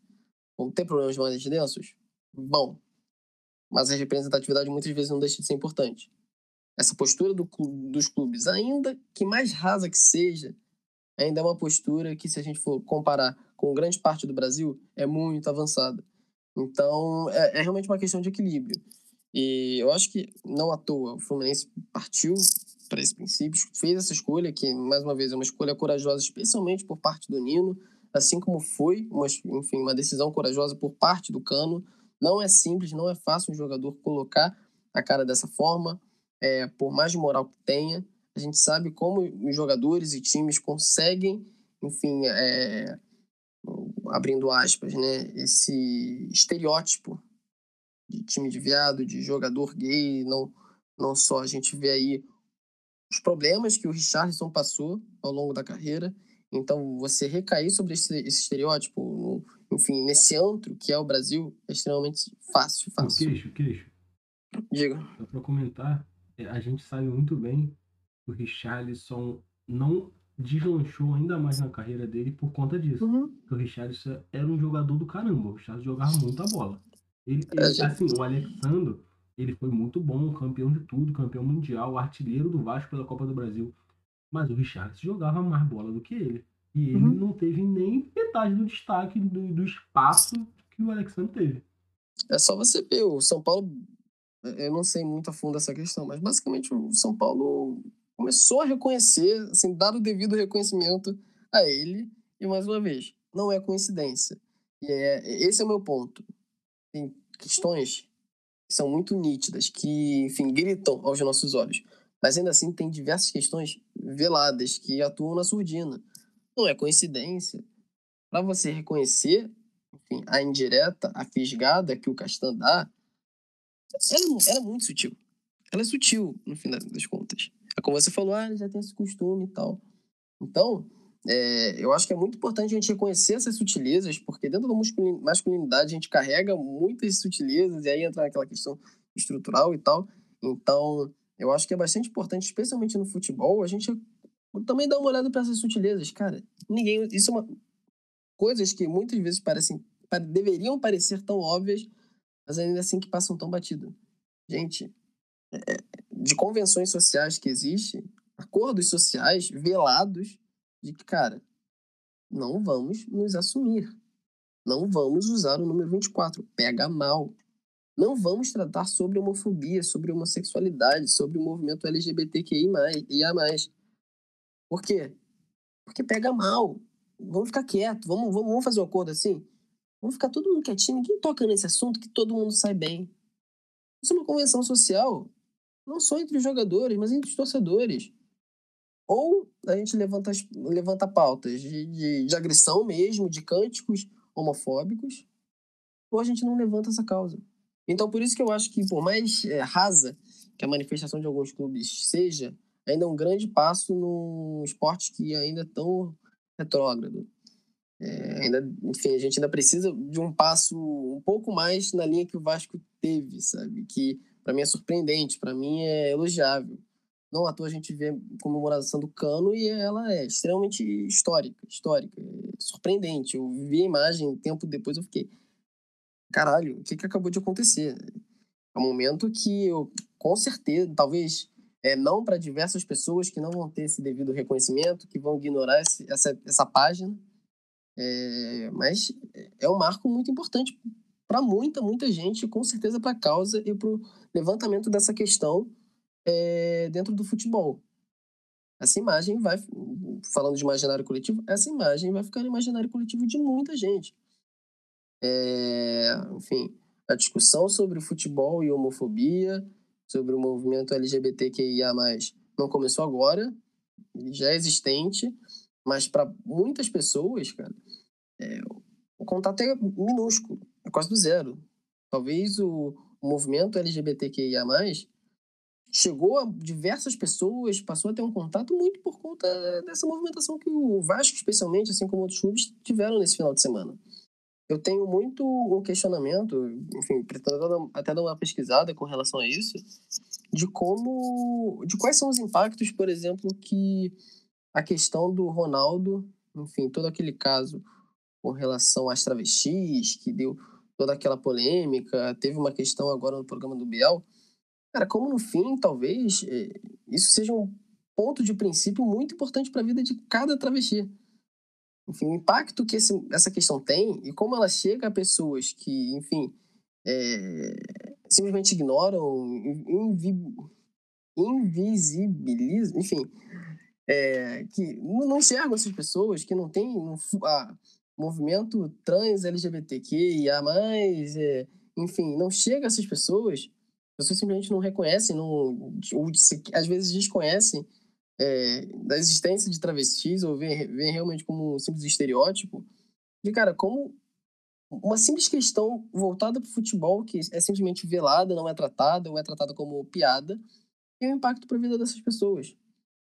Vão ter problemas mais densos? Bom. Mas a representatividade muitas vezes não deixa de ser importante. Essa postura do, dos clubes, ainda que mais rasa que seja, ainda é uma postura que, se a gente for comparar com grande parte do Brasil, é muito avançada. Então, é, é realmente uma questão de equilíbrio. E eu acho que, não à toa, o Fluminense partiu para esse princípio, fez essa escolha, que, mais uma vez, é uma escolha corajosa, especialmente por parte do Nino, assim como foi, uma, enfim, uma decisão corajosa por parte do Cano. Não é simples, não é fácil um jogador colocar a cara dessa forma, é, por mais moral que tenha. A gente sabe como os jogadores e times conseguem, enfim, é, abrindo aspas, né, esse estereótipo de time de viado, de jogador gay, não, não só a gente vê aí os problemas que o Richardson passou ao longo da carreira, então você recair sobre esse, esse estereótipo, no, enfim, nesse antro que é o Brasil, é extremamente fácil, fácil. O queixo, queixo. Diga. Só pra comentar, é, a gente sabe muito bem que o Richarlison não deslanchou ainda mais na carreira dele por conta disso. Uhum. O Richarlison era um jogador do caramba. O Richarlison jogava muita bola. Ele, ele, assim, o Alexandre, ele foi muito bom, campeão de tudo, campeão mundial, artilheiro do Vasco pela Copa do Brasil. Mas o Richarlison jogava mais bola do que ele. E ele Uhum. não teve nem metade do destaque, do, do espaço que o Alexandre teve. É só você ver, o São Paulo, eu não sei muito a fundo essa questão, mas basicamente o São Paulo começou a reconhecer, assim, dar o devido reconhecimento a ele, e mais uma vez, não é coincidência. E é, esse é o meu ponto. Tem questões são muito nítidas, que, enfim, gritam aos nossos olhos, mas ainda assim tem diversas questões veladas que atuam na surdina. Não é coincidência. Para você reconhecer enfim, a indireta, a fisgada que o Castan dá, ela, ela é muito sutil. Ela é sutil, no fim das contas. É como você falou, ah, ele já tem esse costume e tal. Então, é, eu acho que é muito importante a gente reconhecer essas sutilezas, porque dentro da masculin- masculinidade a gente carrega muitas sutilezas, e aí entra aquela questão estrutural e tal. Então, eu acho que é bastante importante, especialmente no futebol, a gente também dar uma olhada para essas sutilezas. Cara, ninguém. Isso é uma. Coisas que muitas vezes parecem. pa- deveriam parecer tão óbvias, mas ainda assim que passam tão batido. Gente, é, de convenções sociais que existem, acordos sociais velados de que, cara, não vamos nos assumir. Não vamos usar o número 24. Pega mal. Não vamos tratar sobre homofobia, sobre homossexualidade, sobre o movimento LGBTQI+, e a mais. Por quê? Porque pega mal. Vamos ficar quieto. Vamos, vamos, vamos fazer um acordo assim? Vamos ficar todo mundo quietinho. Ninguém toca nesse assunto que todo mundo sai bem. Isso é uma convenção social. Não só entre os jogadores, mas entre os torcedores. Ou a gente levanta, levanta pautas de, de, de agressão mesmo, de cânticos homofóbicos, ou a gente não levanta essa causa. Então, por isso que eu acho que, por mais eh, rasa que a manifestação de alguns clubes seja, ainda é um grande passo num esporte que ainda é tão retrógrado. É, ainda, enfim, a gente ainda precisa de um passo um pouco mais na linha que o Vasco teve, sabe? Que para mim é surpreendente, para mim é elogiável. Não à toa a gente vê comemoração do Cano e ela é extremamente histórica, histórica, surpreendente. Eu vi a imagem, tempo depois eu fiquei, caralho, o que, que acabou de acontecer? É um momento que eu, com certeza, talvez é, não para diversas pessoas que não vão ter esse devido reconhecimento, que vão ignorar esse, essa, essa página, é, mas é um marco muito importante para muita, muita gente, com certeza para a causa e para o levantamento dessa questão é, dentro do futebol. Essa imagem vai, falando de imaginário coletivo, essa imagem vai ficar no imaginário coletivo de muita gente. É, enfim, a discussão sobre futebol e homofobia, sobre o movimento LGBTQIA+, não começou agora, já é existente, mas para muitas pessoas, cara, é, o contato é minúsculo, é quase do zero. Talvez o, o movimento LGBTQIA+, chegou a diversas pessoas, passou a ter um contato muito por conta dessa movimentação que o Vasco, especialmente, assim como outros clubes, tiveram nesse final de semana. Eu tenho muito um questionamento, enfim, pretendo até dar uma pesquisada com relação a isso, de como, de quais são os impactos, por exemplo, que a questão do Ronaldo, enfim, todo aquele caso com relação às travestis, que deu toda aquela polêmica, teve uma questão agora no programa do Biel, Cara, como no fim, talvez, eh, isso seja um ponto de princípio muito importante para a vida de cada travesti. Enfim, o impacto que esse, essa questão tem e como ela chega a pessoas que, enfim, é, simplesmente ignoram, invi, invisibilizam, enfim, é, que não enxergam essas pessoas, que não tem um, movimento trans LGBTQIA+, é, enfim, não chega a essas pessoas pessoas simplesmente não reconhecem, não, ou às vezes desconhecem é, da existência de travestis ou veem realmente como um simples estereótipo. E, cara, como uma simples questão voltada para o futebol, que é simplesmente velada, não é tratada, ou é tratada como piada, tem um impacto para a vida dessas pessoas.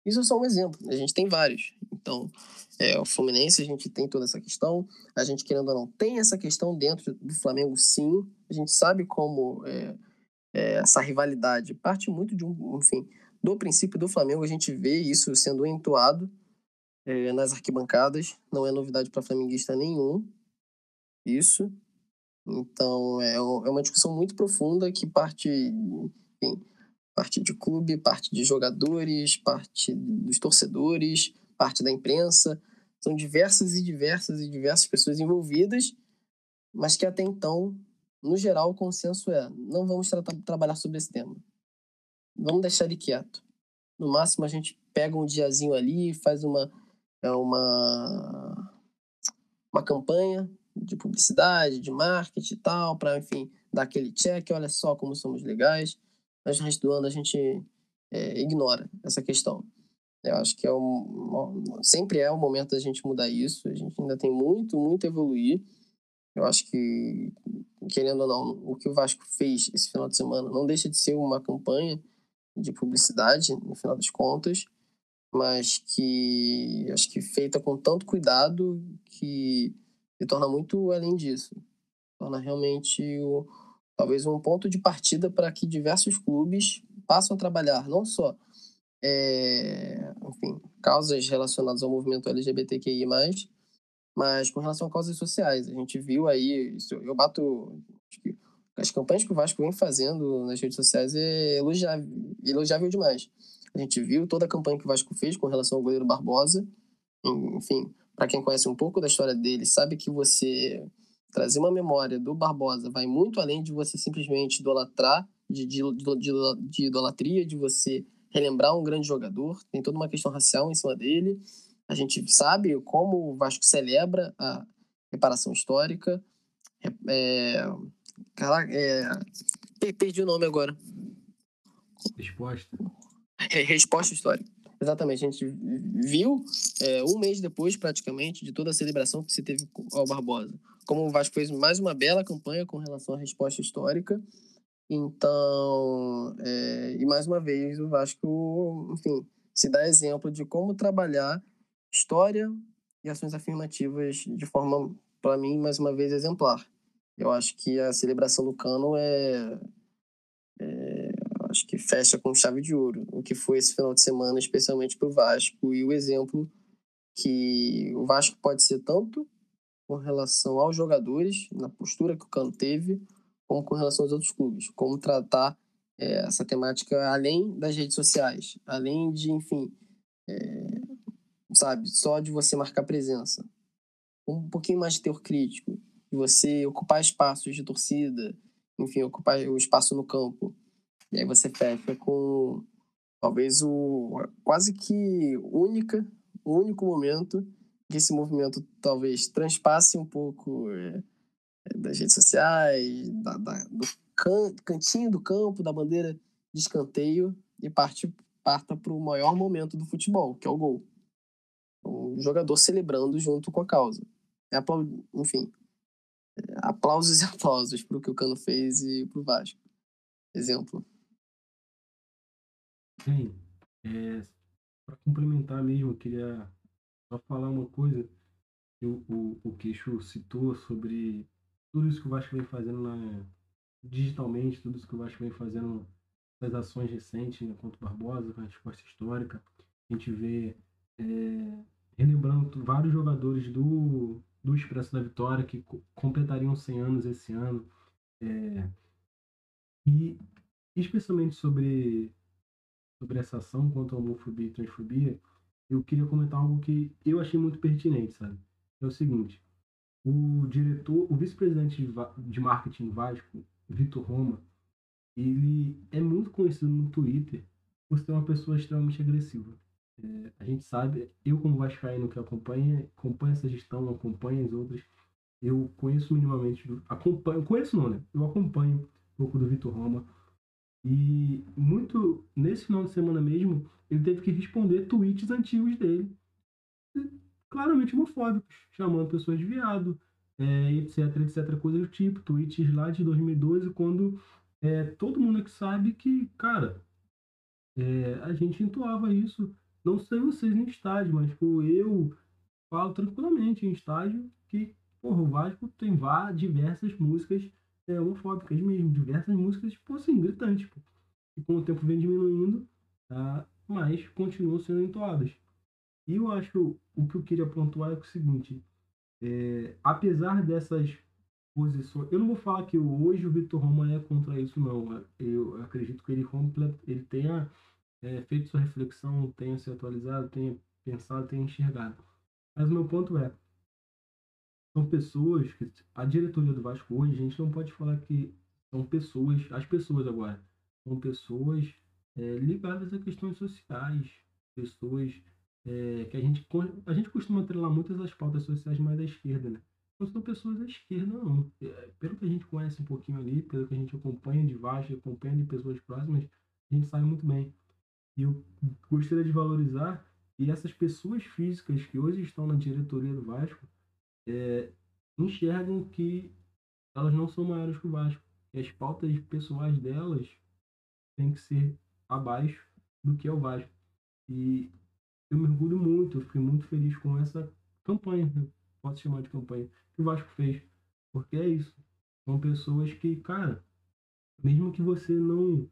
Isso é só um exemplo, a gente tem vários. Então, é, o Fluminense, a gente tem toda essa questão, a gente, querendo ou não, tem essa questão dentro do Flamengo, sim. A gente sabe como é, é, essa rivalidade parte muito de um, enfim, do princípio do Flamengo, a gente vê isso sendo entoado é, nas arquibancadas, não é novidade para flamenguista nenhum, isso. Então, é, é uma discussão muito profunda que parte, enfim, parte de clube, parte de jogadores, parte dos torcedores, parte da imprensa. São diversas e diversas e diversas pessoas envolvidas, mas que até então no geral, o consenso é: não vamos tra trabalhar sobre esse tema. Vamos deixar ele quieto. No máximo, a gente pega um diazinho ali, faz uma, é uma, uma campanha de publicidade, de marketing e tal, para, enfim, dar aquele check: olha só como somos legais. Mas o resto do ano a gente é, ignora essa questão. Eu acho que é um, sempre é o momento da gente mudar isso. A gente ainda tem muito, muito a evoluir. Eu acho que, querendo ou não, o que o Vasco fez esse final de semana não deixa de ser uma campanha de publicidade, no final das contas, mas que acho que feita com tanto cuidado que se torna muito além disso. Torna realmente o, talvez um ponto de partida para que diversos clubes passem a trabalhar não só é, enfim, causas relacionadas ao movimento LGBTQI+, mas com relação a causas sociais, a gente viu aí, isso, eu bato. as campanhas que o Vasco vem fazendo nas redes sociais é elogiável, elogiável demais. A gente viu toda a campanha que o Vasco fez com relação ao goleiro Barbosa. Enfim, para quem conhece um pouco da história dele, sabe que você trazer uma memória do Barbosa vai muito além de você simplesmente idolatrar, de, de, de, de idolatria, de você relembrar um grande jogador. Tem toda uma questão racial em cima dele a gente sabe como o Vasco celebra a reparação histórica. É, caraca, é, perdi o nome agora. Resposta. É, resposta histórica. Exatamente, a gente viu é, um mês depois, praticamente, de toda a celebração que se teve ao Barbosa. Como o Vasco fez mais uma bela campanha com relação à resposta histórica. Então, é, e mais uma vez, o Vasco, enfim, se dá exemplo de como trabalhar história e ações afirmativas de forma, para mim, mais uma vez, exemplar. Eu acho que a celebração do cano é, é acho que fecha com chave de ouro o que foi esse final de semana, especialmente para o Vasco, e o exemplo que o Vasco pode ser tanto com relação aos jogadores, na postura que o Cano teve, como com relação aos outros clubes, como tratar é, essa temática além das redes sociais, além de, enfim, é, sabe, só de você marcar presença. Um pouquinho mais de teor crítico, de você ocupar espaços de torcida, enfim, ocupar o espaço no campo. E aí você fecha com talvez o quase que única, o único momento que esse movimento talvez transpasse um pouco é, das redes sociais, da, da, do can, cantinho do campo, da bandeira de escanteio e parte, parta para o maior momento do futebol, que é o gol. Jogador celebrando junto com a causa. É enfim, é, aplausos e *laughs* aplausos para o que o Cano fez e para o Vasco. Exemplo. Bem, é, para complementar mesmo, eu queria só falar uma coisa que o, o, o Queixo citou sobre tudo isso que o Vasco vem fazendo na, digitalmente, tudo isso que o Vasco vem fazendo nas ações recentes né, contra o Barbosa, com a resposta histórica. A gente vê é, relembrando vários jogadores do, do Expresso da Vitória que completariam 100 anos esse ano. É, e especialmente sobre, sobre essa ação contra a homofobia e transfobia, eu queria comentar algo que eu achei muito pertinente, sabe? É o seguinte, o diretor, o vice-presidente de, de marketing Vasco, Vitor Roma, ele é muito conhecido no Twitter por ser uma pessoa extremamente agressiva. É, a gente sabe, eu como vascaíno que acompanha, acompanha essa gestão, acompanha as outras, eu conheço minimamente, acompanho, conheço não, né? Eu acompanho um pouco do Vitor Roma. E muito, nesse final de semana mesmo, ele teve que responder tweets antigos dele, claramente homofóbicos, chamando pessoas de viado, é, etc, etc, coisas do tipo, tweets lá de 2012, quando é, todo mundo aqui sabe que, cara, é, a gente entoava isso, não sei vocês em estádio, mas pô, eu falo tranquilamente em estádio que porra, o Vasco tem diversas músicas é, homofóbicas mesmo, diversas músicas, tipo assim, gritantes, pô. E com o tempo vem diminuindo, tá? mas continuam sendo entoadas. E eu acho o que eu queria pontuar é o seguinte: é, apesar dessas posições, eu não vou falar que hoje o Vitor Roma é contra isso, não. Eu acredito que ele, ele tenha é, feito sua reflexão, tenha se atualizado, tenha pensado, tenha enxergado. Mas o meu ponto é: são pessoas que a diretoria do Vasco hoje, a gente não pode falar que são pessoas, as pessoas agora, são pessoas é, ligadas a questões sociais, pessoas é, que a gente, a gente costuma atrelar muitas das pautas sociais mais da esquerda, né? Não são pessoas da esquerda, não. É, pelo que a gente conhece um pouquinho ali, pelo que a gente acompanha de baixo, acompanha de pessoas próximas, a gente sabe muito bem. E eu gostaria de valorizar que essas pessoas físicas que hoje estão na diretoria do Vasco é, enxergam que elas não são maiores que o Vasco. E as pautas pessoais delas têm que ser abaixo do que é o Vasco. E eu me orgulho muito, eu fiquei muito feliz com essa campanha, né? posso chamar de campanha, que o Vasco fez. Porque é isso. São pessoas que, cara, mesmo que você não.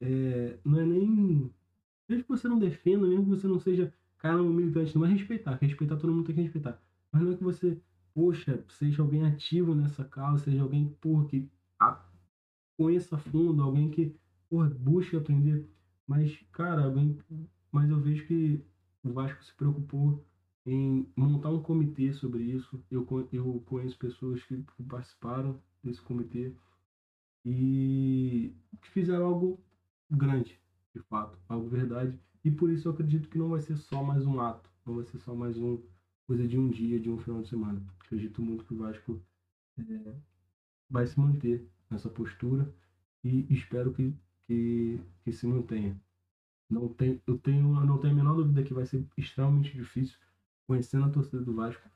É, não é nem. Mesmo que você não defenda, mesmo que você não seja cara um militante, não é respeitar, respeitar todo mundo tem que respeitar. Mas não é que você, poxa, seja alguém ativo nessa causa, seja alguém, porra, que conheça a fundo, alguém que, porra, busque aprender. Mas, cara, alguém. Mas eu vejo que o Vasco se preocupou em montar um comitê sobre isso. Eu, eu conheço pessoas que participaram desse comitê e que fizeram algo grande, de fato, algo verdade. E por isso eu acredito que não vai ser só mais um ato, não vai ser só mais um coisa de um dia, de um final de semana. Acredito muito que o Vasco é, vai se manter nessa postura e espero que, que, que se mantenha. Não tem, eu tenho, não tenho a menor dúvida que vai ser extremamente difícil conhecendo a torcida do Vasco,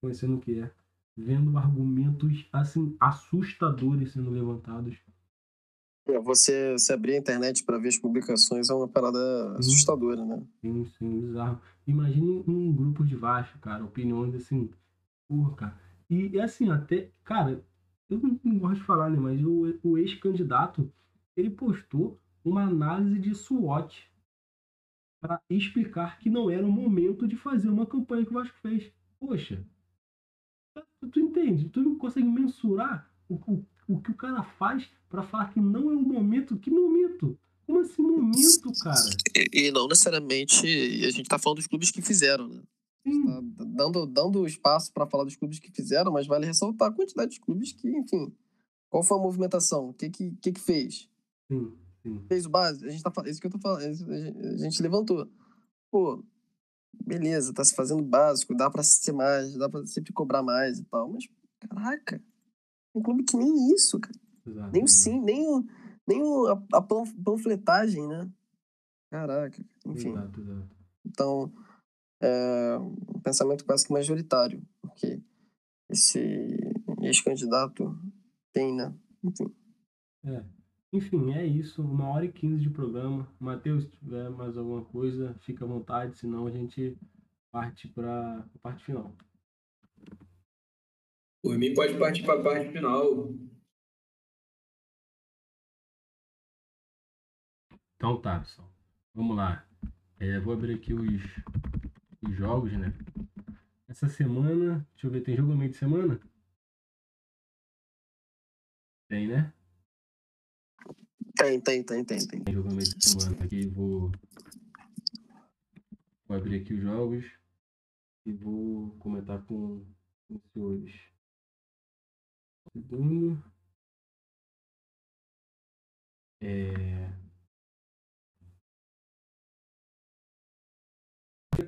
conhecendo o que é, vendo argumentos assim assustadores sendo levantados. Você, você abrir a internet para ver as publicações é uma parada sim. assustadora, né? Sim, sim, bizarro. Imagine um grupo de Vasco, cara, opiniões assim, porra, cara. E, assim, até, cara, eu não, não gosto de falar, né, mas o, o ex-candidato, ele postou uma análise de SWOT para explicar que não era o momento de fazer uma campanha que o Vasco fez. Poxa, tu entende? Tu consegue mensurar o, o, o que o cara faz para falar que não é o momento? Que momento? Como assim momento, cara? E, e não necessariamente a gente tá falando dos clubes que fizeram, né? Tá dando, dando espaço para falar dos clubes que fizeram, mas vale ressaltar a quantidade de clubes que, enfim. Qual foi a movimentação? O que que, que, que fez? Sim, sim. Fez o base? A gente tá falando. Isso que eu tô falando. A gente levantou. Pô, beleza, tá se fazendo básico, dá pra ser mais, dá pra sempre cobrar mais e tal. Mas, caraca, um clube que nem isso, cara. Exato, nem o sim, nem, o, nem o, a, a panfletagem, né? Caraca, enfim. Exato, exato. Então, é um pensamento quase que majoritário, porque esse ex-candidato tem, né? Enfim. É. Enfim, é isso. Uma hora e quinze de programa. Matheus, se tiver mais alguma coisa, fica à vontade, senão a gente parte para a parte final. Por mim, pode partir para a parte final. Então tá, pessoal. Vamos lá. É, vou abrir aqui os, os jogos, né? Essa semana, deixa eu ver, tem jogo no meio de semana? Tem, né? Tem, tem, tem, tem, tem. Tem jogo no meio de semana aqui, vou. Vou abrir aqui os jogos e vou comentar com, com os senhores. Segundo. É.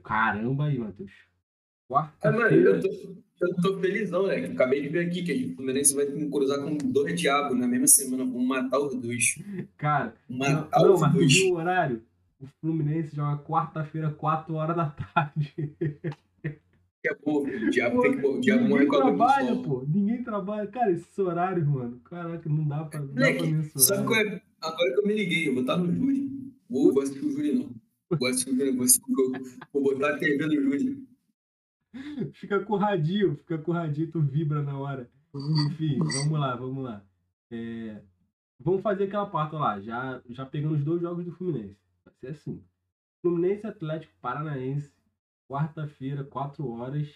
Caramba aí, Matheus. Quarta. Ah, mano, eu tô, eu tô felizão, né? Acabei de ver aqui que o Fluminense vai cruzar com dois diabos na mesma semana. Vamos matar os dois. Cara, matar não, os mas dois. tu viu o horário? O Fluminense joga quarta-feira, 4 horas da tarde. *laughs* O diabo tem que o diabo morre Ninguém com a luz trabalha, pô. Ninguém trabalha. Cara, esses horários, mano. Caraca, não dá pra, não dá pra sabe qual é? Agora que eu me liguei, eu vou estar no Júri. Vou, vou assistir o Júri, não. Vou assistir o Júri, vou, assistir, vou, vou botar a TV no Júri. *laughs* Fica com radinho, fica com radinho, tu vibra na hora. Enfim, vamos lá, vamos lá. É, vamos fazer aquela parte lá, já, já pegando os dois jogos do Fluminense. Vai ser assim. Fluminense Atlético Paranaense, quarta-feira, 4 horas.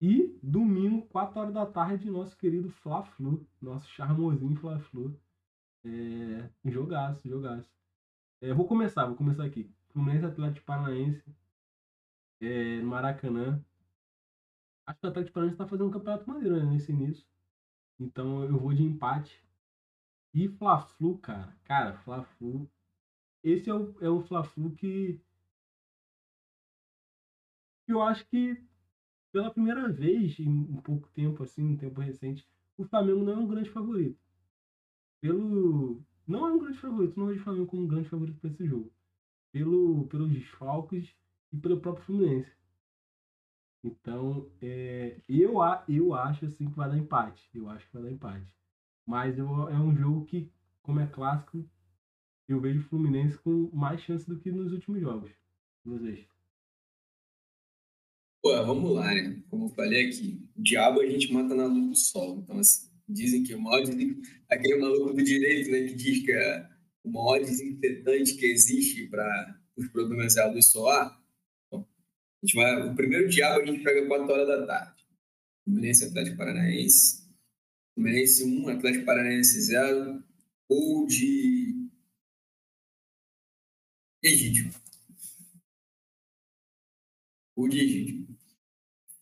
E domingo, 4 horas da tarde, nosso querido Fla-Flu, nosso charmosinho Fla-Flu. É, jogaço, jogaço. É, vou começar, vou começar aqui. Fluminense Atlético Paranaense, é, Maracanã. Acho que o Atlético Paranaense tá fazendo um campeonato maneiro né, nesse início. Então eu vou de empate. E Fla-Flu, cara. Cara, Fla-Flu. Esse é o, é o Fla-Flu que. Eu acho que pela primeira vez em um pouco tempo, assim, um tempo recente, o Flamengo não é um grande favorito. Pelo. Não é um grande favorito, não vejo o Flamengo como um grande favorito para esse jogo. Pelo, pelos desfalques e pelo próprio Fluminense. Então, é, eu, eu acho assim que vai dar empate. Eu acho que vai dar empate. Mas eu- é um jogo que, como é clássico, eu vejo o Fluminense com mais chance do que nos últimos jogos. Vocês. Pô, vamos lá, né? Como eu falei aqui, o diabo a gente mata na luz do sol. Então, assim, dizem que o maior desen- aquele maluco do direito, né, que diz que é o maior desinfetante que existe para os problemas é a luz solar. Então, a gente vai, o primeiro diabo a gente pega 4 horas da tarde. Fluminense Atlético Paranaense. Fluminense 1, Atlético Paranaense 0. Ou de Egídio. Ou de Egídio.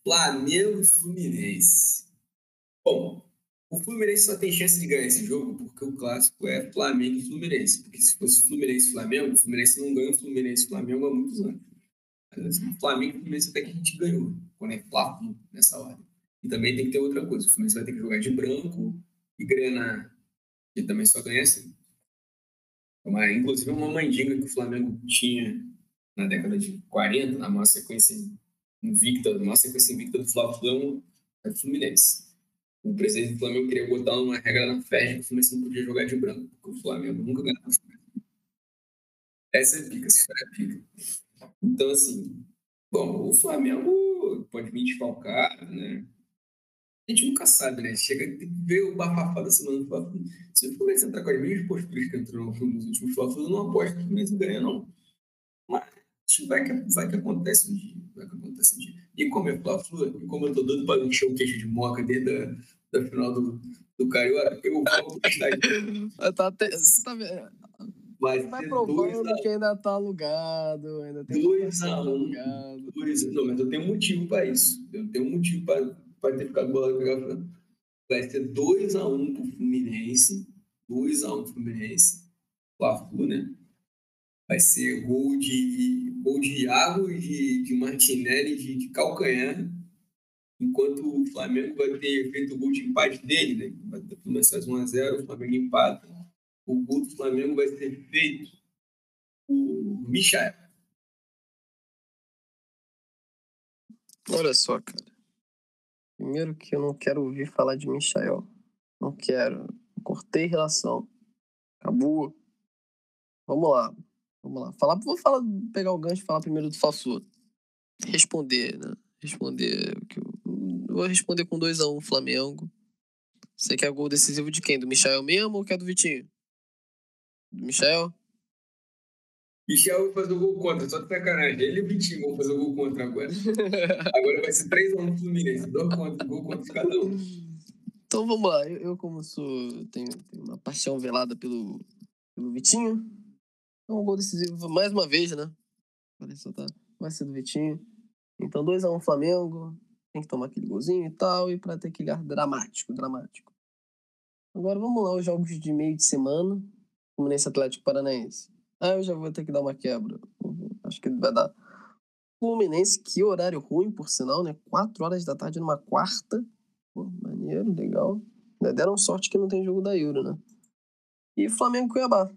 Flamengo e Fluminense. Bom, o Fluminense só tem chance de ganhar esse jogo porque o clássico é Flamengo e Fluminense. Porque se fosse Fluminense e Flamengo, o Fluminense não ganha o Fluminense e Flamengo há muitos anos. Mas, assim, Flamengo e Fluminense até que a gente ganhou, quando é Flávio nessa ordem. E também tem que ter outra coisa. O Fluminense vai ter que jogar de branco e Grena, que também só ganha assim. Uma, inclusive uma mandinga que o Flamengo tinha na década de 40, na maior sequência invicta, maior sequência invicta do Fla-Flu é o Fluminense. O presidente do Flamengo queria botar uma regra na festa que o Fluminense não podia jogar de branco, porque o Flamengo nunca ganhava. Essa é pica, essa história é pica. Então, assim, bom, o Flamengo pode vir desfalcado, né? A gente nunca sabe, né? Chega que ver o bafafá da semana. Se o Fluminense entrar com as mesmas posturas que entrou nos últimos Fla eu não aposto que o Fluminense ganha, não. Mas vai que, vai que acontece um dia. Acontece um dia. E como é Fla-Flu, e como eu tô doido para encher o queixo de moca desde a da final do, do Carioca, eu vou postar *laughs* tá, até, tá vendo? Vai, vai provando que ainda tá alugado, ainda tem dois a um, alugado. Dois, não, mas eu tenho um motivo para isso. Eu tenho um motivo para ter ficado bolado Vai ser 2x1 um pro Fluminense. 2x1 um Fluminense. Fla-Flu, né? Vai ser gol de, gol de Iago, de, de Martinelli, de, de calcanhar enquanto o Flamengo vai ter feito o gol de empate dele, né? Vai começar 1x0, o Flamengo empata. O gol do Flamengo vai ser feito por Michael. Olha só, cara. Primeiro que eu não quero ouvir falar de Michael. Não quero. Cortei relação. Acabou. Vamos lá. Vamos lá. Falar, vou falar, pegar o gancho e falar primeiro do Faflu. Responder, né? Responder que eu vou responder com 2x1 um, Flamengo. Você quer gol decisivo de quem? Do Michel mesmo ou quer do Vitinho? Do Michel? Michel vai fazer o gol contra, só de sacanagem. Ele e o Vitinho vão fazer o gol contra agora. *laughs* agora vai ser 3x1 no Fluminense. Dois contra, gol contra cada um. Então vamos lá. Eu, eu como sou. Tenho, tenho, uma paixão velada pelo, pelo Vitinho. Então, um gol decisivo mais uma vez, né? Vai ser do Vitinho. Então 2x1 Flamengo tem que tomar aquele golzinho e tal, e para ter aquele ar dramático, dramático. Agora vamos lá, os jogos de meio de semana. Fluminense Atlético Paranaense. Ah, eu já vou ter que dar uma quebra. Acho que vai dar. Fluminense, que horário ruim, por sinal, né? 4 horas da tarde numa quarta. Pô, maneiro, legal. Deram sorte que não tem jogo da Euro, né? E Flamengo Cuiabá.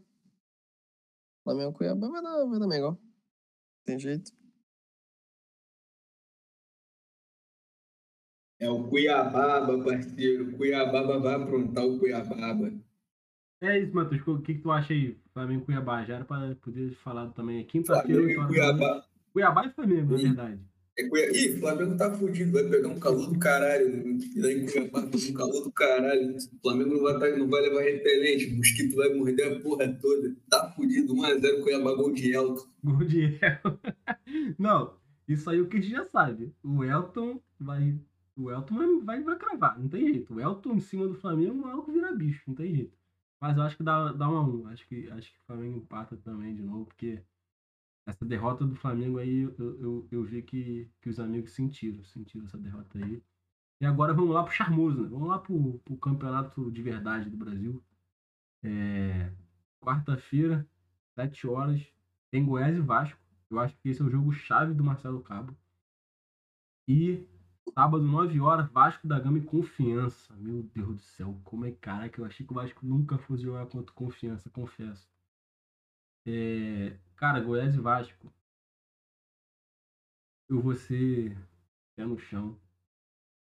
Flamengo Cuiabá vai dar, vai dar melhor. Tem jeito. É o Cuiababa, parceiro. Cuiababa vai aprontar o Cuiababa. É isso, Matheus. O que, que tu acha aí? Flamengo e Cuiabá. Já era para poder falar também. Quinta-feira. Flamengo e Cuiabá. Cuiabá e Flamengo, na verdade. É. Ih, Flamengo tá fudido. Vai pegar um calor do caralho. Lá em Cuiabá, um calor do caralho. O Flamengo não vai, tá, não vai levar repelente. O mosquito vai morder a porra toda. Tá fudido. 1x0 Cuiabá, gol de Elton. Gol de Elton. *laughs* não, isso aí o que a gente já sabe. O Elton vai o Elton vai, vai cravar, não tem jeito. O Elton em cima do Flamengo, o maluco vira bicho, não tem jeito. Mas eu acho que dá, dá uma 1. Acho que, acho que o Flamengo empata também de novo, porque essa derrota do Flamengo aí eu, eu, eu vi que, que os amigos sentiram, sentiram essa derrota aí. E agora vamos lá pro Charmoso, né? Vamos lá pro, pro campeonato de verdade do Brasil. É, Quarta-feira, 7 horas, tem Goiás e Vasco. Eu acho que esse é o jogo chave do Marcelo Cabo. E Sábado, 9 horas, Vasco da Gama e Confiança. Meu Deus do céu, como é caraca, eu achei que o Vasco nunca fosse jogar contra Confiança, confesso. É, cara, Goiás e Vasco. Eu vou ser pé no chão.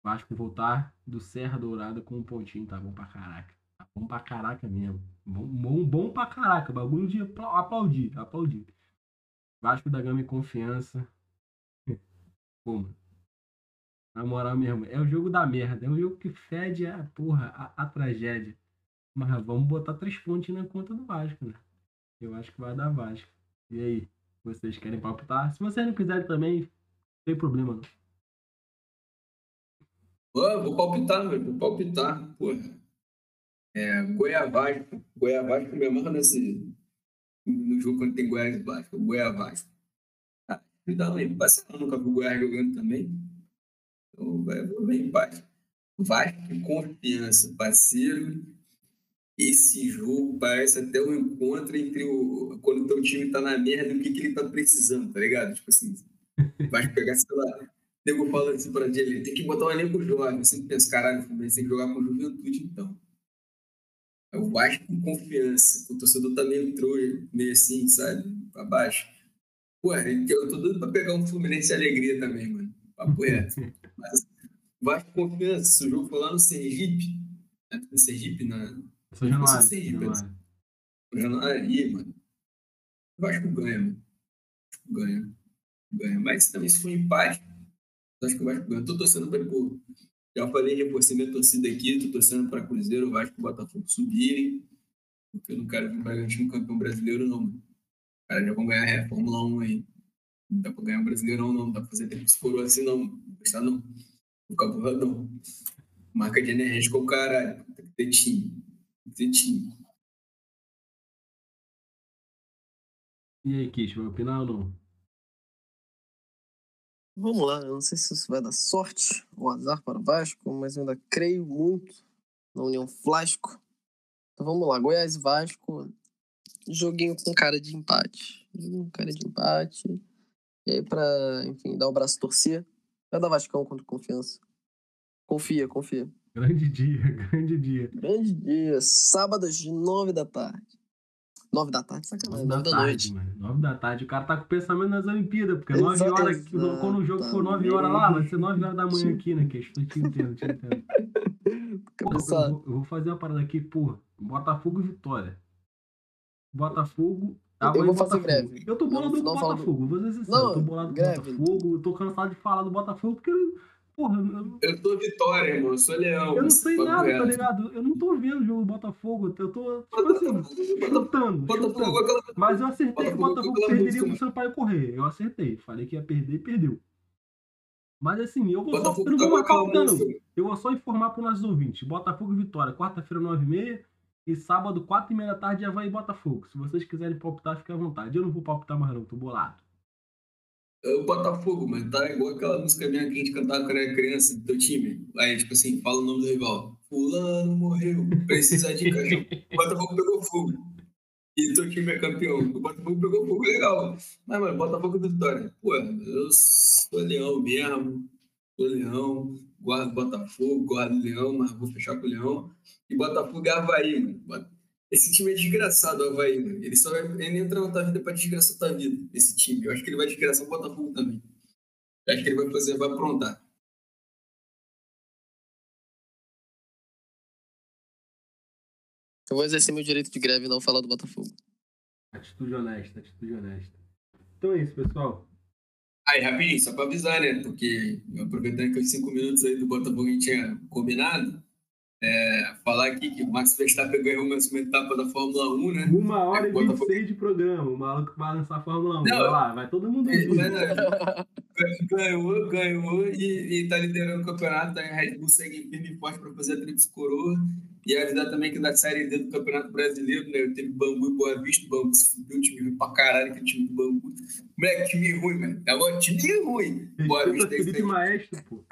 Vasco voltar do Serra Dourada com um pontinho, tá bom pra caraca. Tá bom pra caraca mesmo. Bom, bom, bom pra caraca. Bagulho de aplaudir, aplaudir. Vasco da Gama e Confiança. *laughs* Mano. Na moral mesmo, é o jogo da merda. É um jogo que fede a porra, a, a tragédia. Mas vamos botar três pontos na conta do Vasco, né? Eu acho que vai dar Vasco. E aí, vocês querem palpitar? Se vocês não quiserem também, não tem problema não. Pô, vou palpitar, meu, vou palpitar, porra. É, Goiabá, Goiabá me amarra nesse. No jogo quando tem Goiás e Vasco. Goiabá. Ah, me dá um empate. Eu nunca vi o Goiás jogando também. Então, vai, vai empate. Vai com confiança, parceiro. Esse jogo parece até um encontro entre o. Quando o teu time tá na merda, o que, que ele tá precisando, tá ligado? Tipo assim, vai pegar, sei lá. Nego falando assim pra ele, tem que botar um elenco jovem. Eu sempre penso, caralho, tem que jogar com juventude, então. É o Vasco com confiança. O torcedor tá meio trouxa, meio assim, sabe? Pra baixo. Pô, eu tô doido pra pegar um Fluminense Alegria também, mano. Papo reto. Mas Vasco confiança. O jogo foi lá no Sergipe. Né? No Sergipe, na. São Januário. Sergipe, Januário. Januário, mano. O Vasco ganha, mano. Ganha. Ganha. Mas também se for empate, acho que o Vasco ganha. Eu tô torcendo pra ele por, Já falei, reforcei minha torcida aqui, tô torcendo para Cruzeiro, Vasco e Botafogo subirem, porque eu não quero ver o Bragantino campeão brasileiro, não. Os caras já vão ganhar a Fórmula 1 aí. Não dá pra ganhar um brasileirão, não. Não dá pra fazer tempo coroa assim, não. Não gostar, não. Ficar borradão. Marca de energia com o caralho. Tem que ter time. Time. E aí, Kish, vai opinar ou não? Vamos lá, eu não sei se isso vai dar sorte ou azar para o Vasco, mas eu ainda creio muito na União Flasco. Então vamos lá, Goiás e Vasco, joguinho com cara de empate. Joguinho com cara de empate. E aí, pra, enfim, dar o braço torcer, vai dar Vascão contra confiança. Confia, confia. Grande dia, *laughs* grande dia. Grande dia, sábado às nove da tarde. Nove da tarde, sacanagem, Nove nove da da tarde, noite. mano. Nove da tarde. O cara tá com o pensamento nas Olimpíadas, porque nove Exa- horas, aqui, quando o jogo for nove horas lá, vai ser nove horas da manhã aqui, né, Kish? Eu te entendo, te entendo. Pô, eu, vou, eu vou fazer uma parada aqui, porra. Botafogo e Vitória. Botafogo. Eu vou fazer Botafogo. greve. Eu tô Não, bolado no com o final fala do- Botafogo, vou ser sincero. Não, eu tô bolado com o greve. Botafogo. Eu tô cansado de falar do Botafogo porque, porra, eu, Eu tô Vitória, irmão. Eu sou Leão. eu não sei nada, tá reto. ligado? Eu não tô vendo o jogo do Botafogo. Eu tô, tipo assim, chutando. Botafogo, chutando. Mas eu acertei que o Botafogo Botafogo com perderia música, pro Sampaio correr. Eu acertei. Falei que ia perder e perdeu. Mas assim, eu vou só, Botafogo eu não tá vou com marcar o não. música. Eu vou só informar para os nossos ouvintes. Botafogo e Vitória, quarta-feira, 9h30. E sábado, 4h30 da tarde, Havaí e Botafogo. Se vocês quiserem palpitar, fiquem à vontade. Eu não vou palpitar mais não, tô bolado. É o Botafogo, mano, tá igual aquela música minha que a gente cantava quando era criança, do teu time. Aí, tipo assim, fala o nome do rival. Fulano morreu, precisa de caixão. O Botafogo pegou fogo. E teu time é campeão. O Botafogo pegou fogo, legal. Mas, mano, Botafogo e Vitória. Pô, eu sou leão mesmo. Sou leão. Guardo Botafogo, guardo Leão, mas vou fechar com o Leão. E Botafogo é Havaí, mano. Esse time é desgraçado, o Havaí. Ele só vai, ele entra na tua vida pra desgraçar tua vida, esse time. Eu acho que ele vai desgraçar o Botafogo também. Eu acho que ele vai fazer, vai aprontar. Eu vou exercer meu direito de greve e não falar do Botafogo. Atitude honesta, atitude honesta. Então é isso, pessoal. Aí, rapidinho, só pra avisar, né? Porque aproveitando que os cinco minutos aí do Botafogo a gente tinha combinado, é, falar aqui que o Max Verstappen ganhou mais uma etapa da Fórmula 1, né? Uma hora e Botafogo. 26 de programa. O maluco vai lançar a Fórmula 1. Não. vai lá, vai todo mundo dar- ganhou, ganhou e, e tá liderando o campeonato. Tá em Red Bull segue firme e forte para fazer a tríplice coroa. E avisar também que da Série D do Campeonato Brasileiro, né? Teve Bangu e Boa Vista. O Bangu se fudeu, time ruim pra caralho, que time do Bangu. Moleque, time ruim, mano. Tá bom? Time ruim. Boa Vista é isso Felipe aí. Maestro, pô.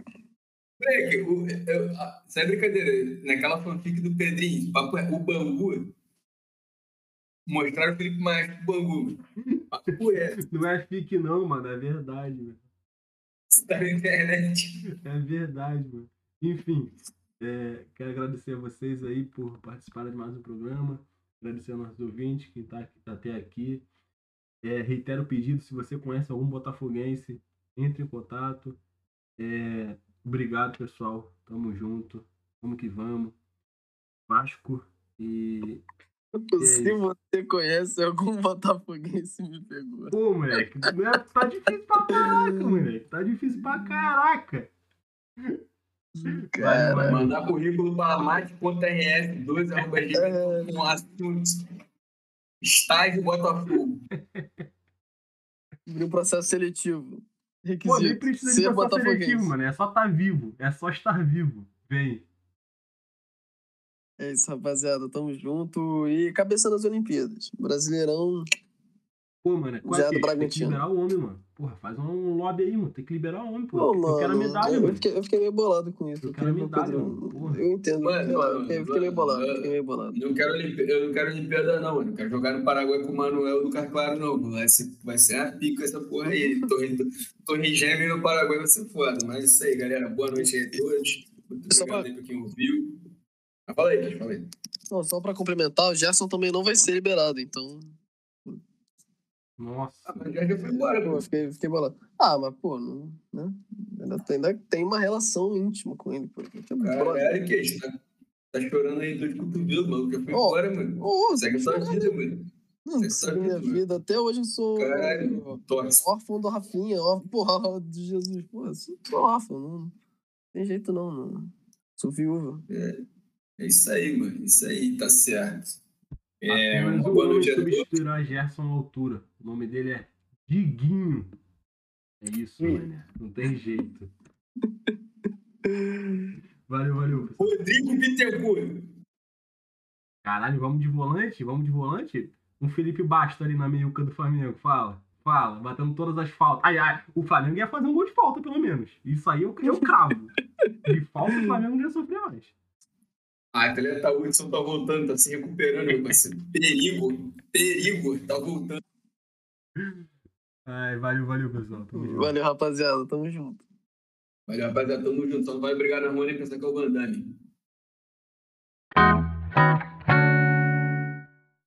Moleque, o, eu, a- isso é brincadeira. Naquela fanfic do Pedrinho, papo é o Bangu. Mostraram o Felipe Maestro pro Bangu. Papo é, Não é fique não, mano. É verdade, mano. você tá na internet. É verdade, mano. Enfim, é, quero agradecer a vocês aí por participarem de mais um programa. Agradecer aos nossos ouvintes, quem está até aqui. É, reitero o pedido, se você conhece algum botafoguense, entre em contato. É, obrigado, pessoal. Tamo junto. Vamos que vamos. Vasco e... Se você conhece algum botafoguense, me pegou. Pô, moleque, é- tá difícil pra caraca, moleque. Tá difícil pra caraca. Cara, vai. Mandar currículo para mate.rf, 2 arroba gmail, com assuntos. Estágio Botafogo. *laughs* abriu processo seletivo. Pô, nem precisa de botafoguense. seletivo, mano. É só estar vivo. É só estar vivo. Vem. É isso, rapaziada. Tamo junto. E cabeça nas Olimpíadas. Brasileirão. Pô, mano, é Já quase do tem que Bragantino. liberar o homem, mano. Porra, faz um lobby aí, mano. Tem que liberar o homem, pô. Pô, eu mano. quero a medalha, eu, mano. fiquei, eu fiquei meio bolado com isso. Eu quero a medalha, mano. Porra. Eu entendo. Mano, eu mano, fiquei, eu fiquei meio bolado. mano. Fiquei meio bolado. Não quero, eu não quero Olimpíada, não, mano. Não quero jogar no Paraguai com o Manuel do Carclaro, não. Vai ser, vai ser a pica essa porra aí. Torre, Torre Gêmea no Paraguai vai ser foda. Mas é isso aí, galera. Boa noite aí a todos. Muito Só obrigado pra- aí pra quem ouviu. Ah, fala aí, Cris, fala aí. Não, só pra complementar, o Gerson também não vai ser liberado, então. Nossa. Ah, mas já já foi embora, eu fiquei, fiquei bolado. Ah, mas, pô, não, né? Ainda tem, ainda tem uma relação íntima com ele, pô. Porque é. Caralho, que isso, tá, tá chorando aí dor de cotovelo, mano. Já foi Ó, embora, mano. Segue a sua caralho, vida, mano. Não, segue minha disso, vida. Até hoje eu sou Caralho, órfão do Rafinha, órfão, porra, de Jesus. Porra, eu sou órfão. Não... Tem jeito não, não. Sou viúvo. É, é isso aí, mano. Isso aí, tá certo. É, Apenas um boa noite a todos. substituirá Gerson à altura. O nome dele é Diguinho. É isso, Ih. mané. Não tem jeito. Valeu, valeu. pessoal. Rodrigo Bittencourt. Caralho, vamos de volante? Vamos de volante? Um Felipe Basta ali na meiuca do Flamengo. Fala. Fala. Batendo todas as faltas. Ai, ai. O Flamengo ia fazer um gol de falta, pelo menos. Isso aí eu, eu cravo. De falta, o Flamengo não ia sofrer mais. Ah, atleta Hudson tá voltando, tá se recuperando, meu parceiro. Perigo, perigo, tá voltando. Ai, valeu, valeu, pessoal. Tamo junto. Valeu, rapaziada. Tamo junto. Valeu, rapaziada, tamo junto. Só não vai brigar na rua nem pensar que é o Van Damme.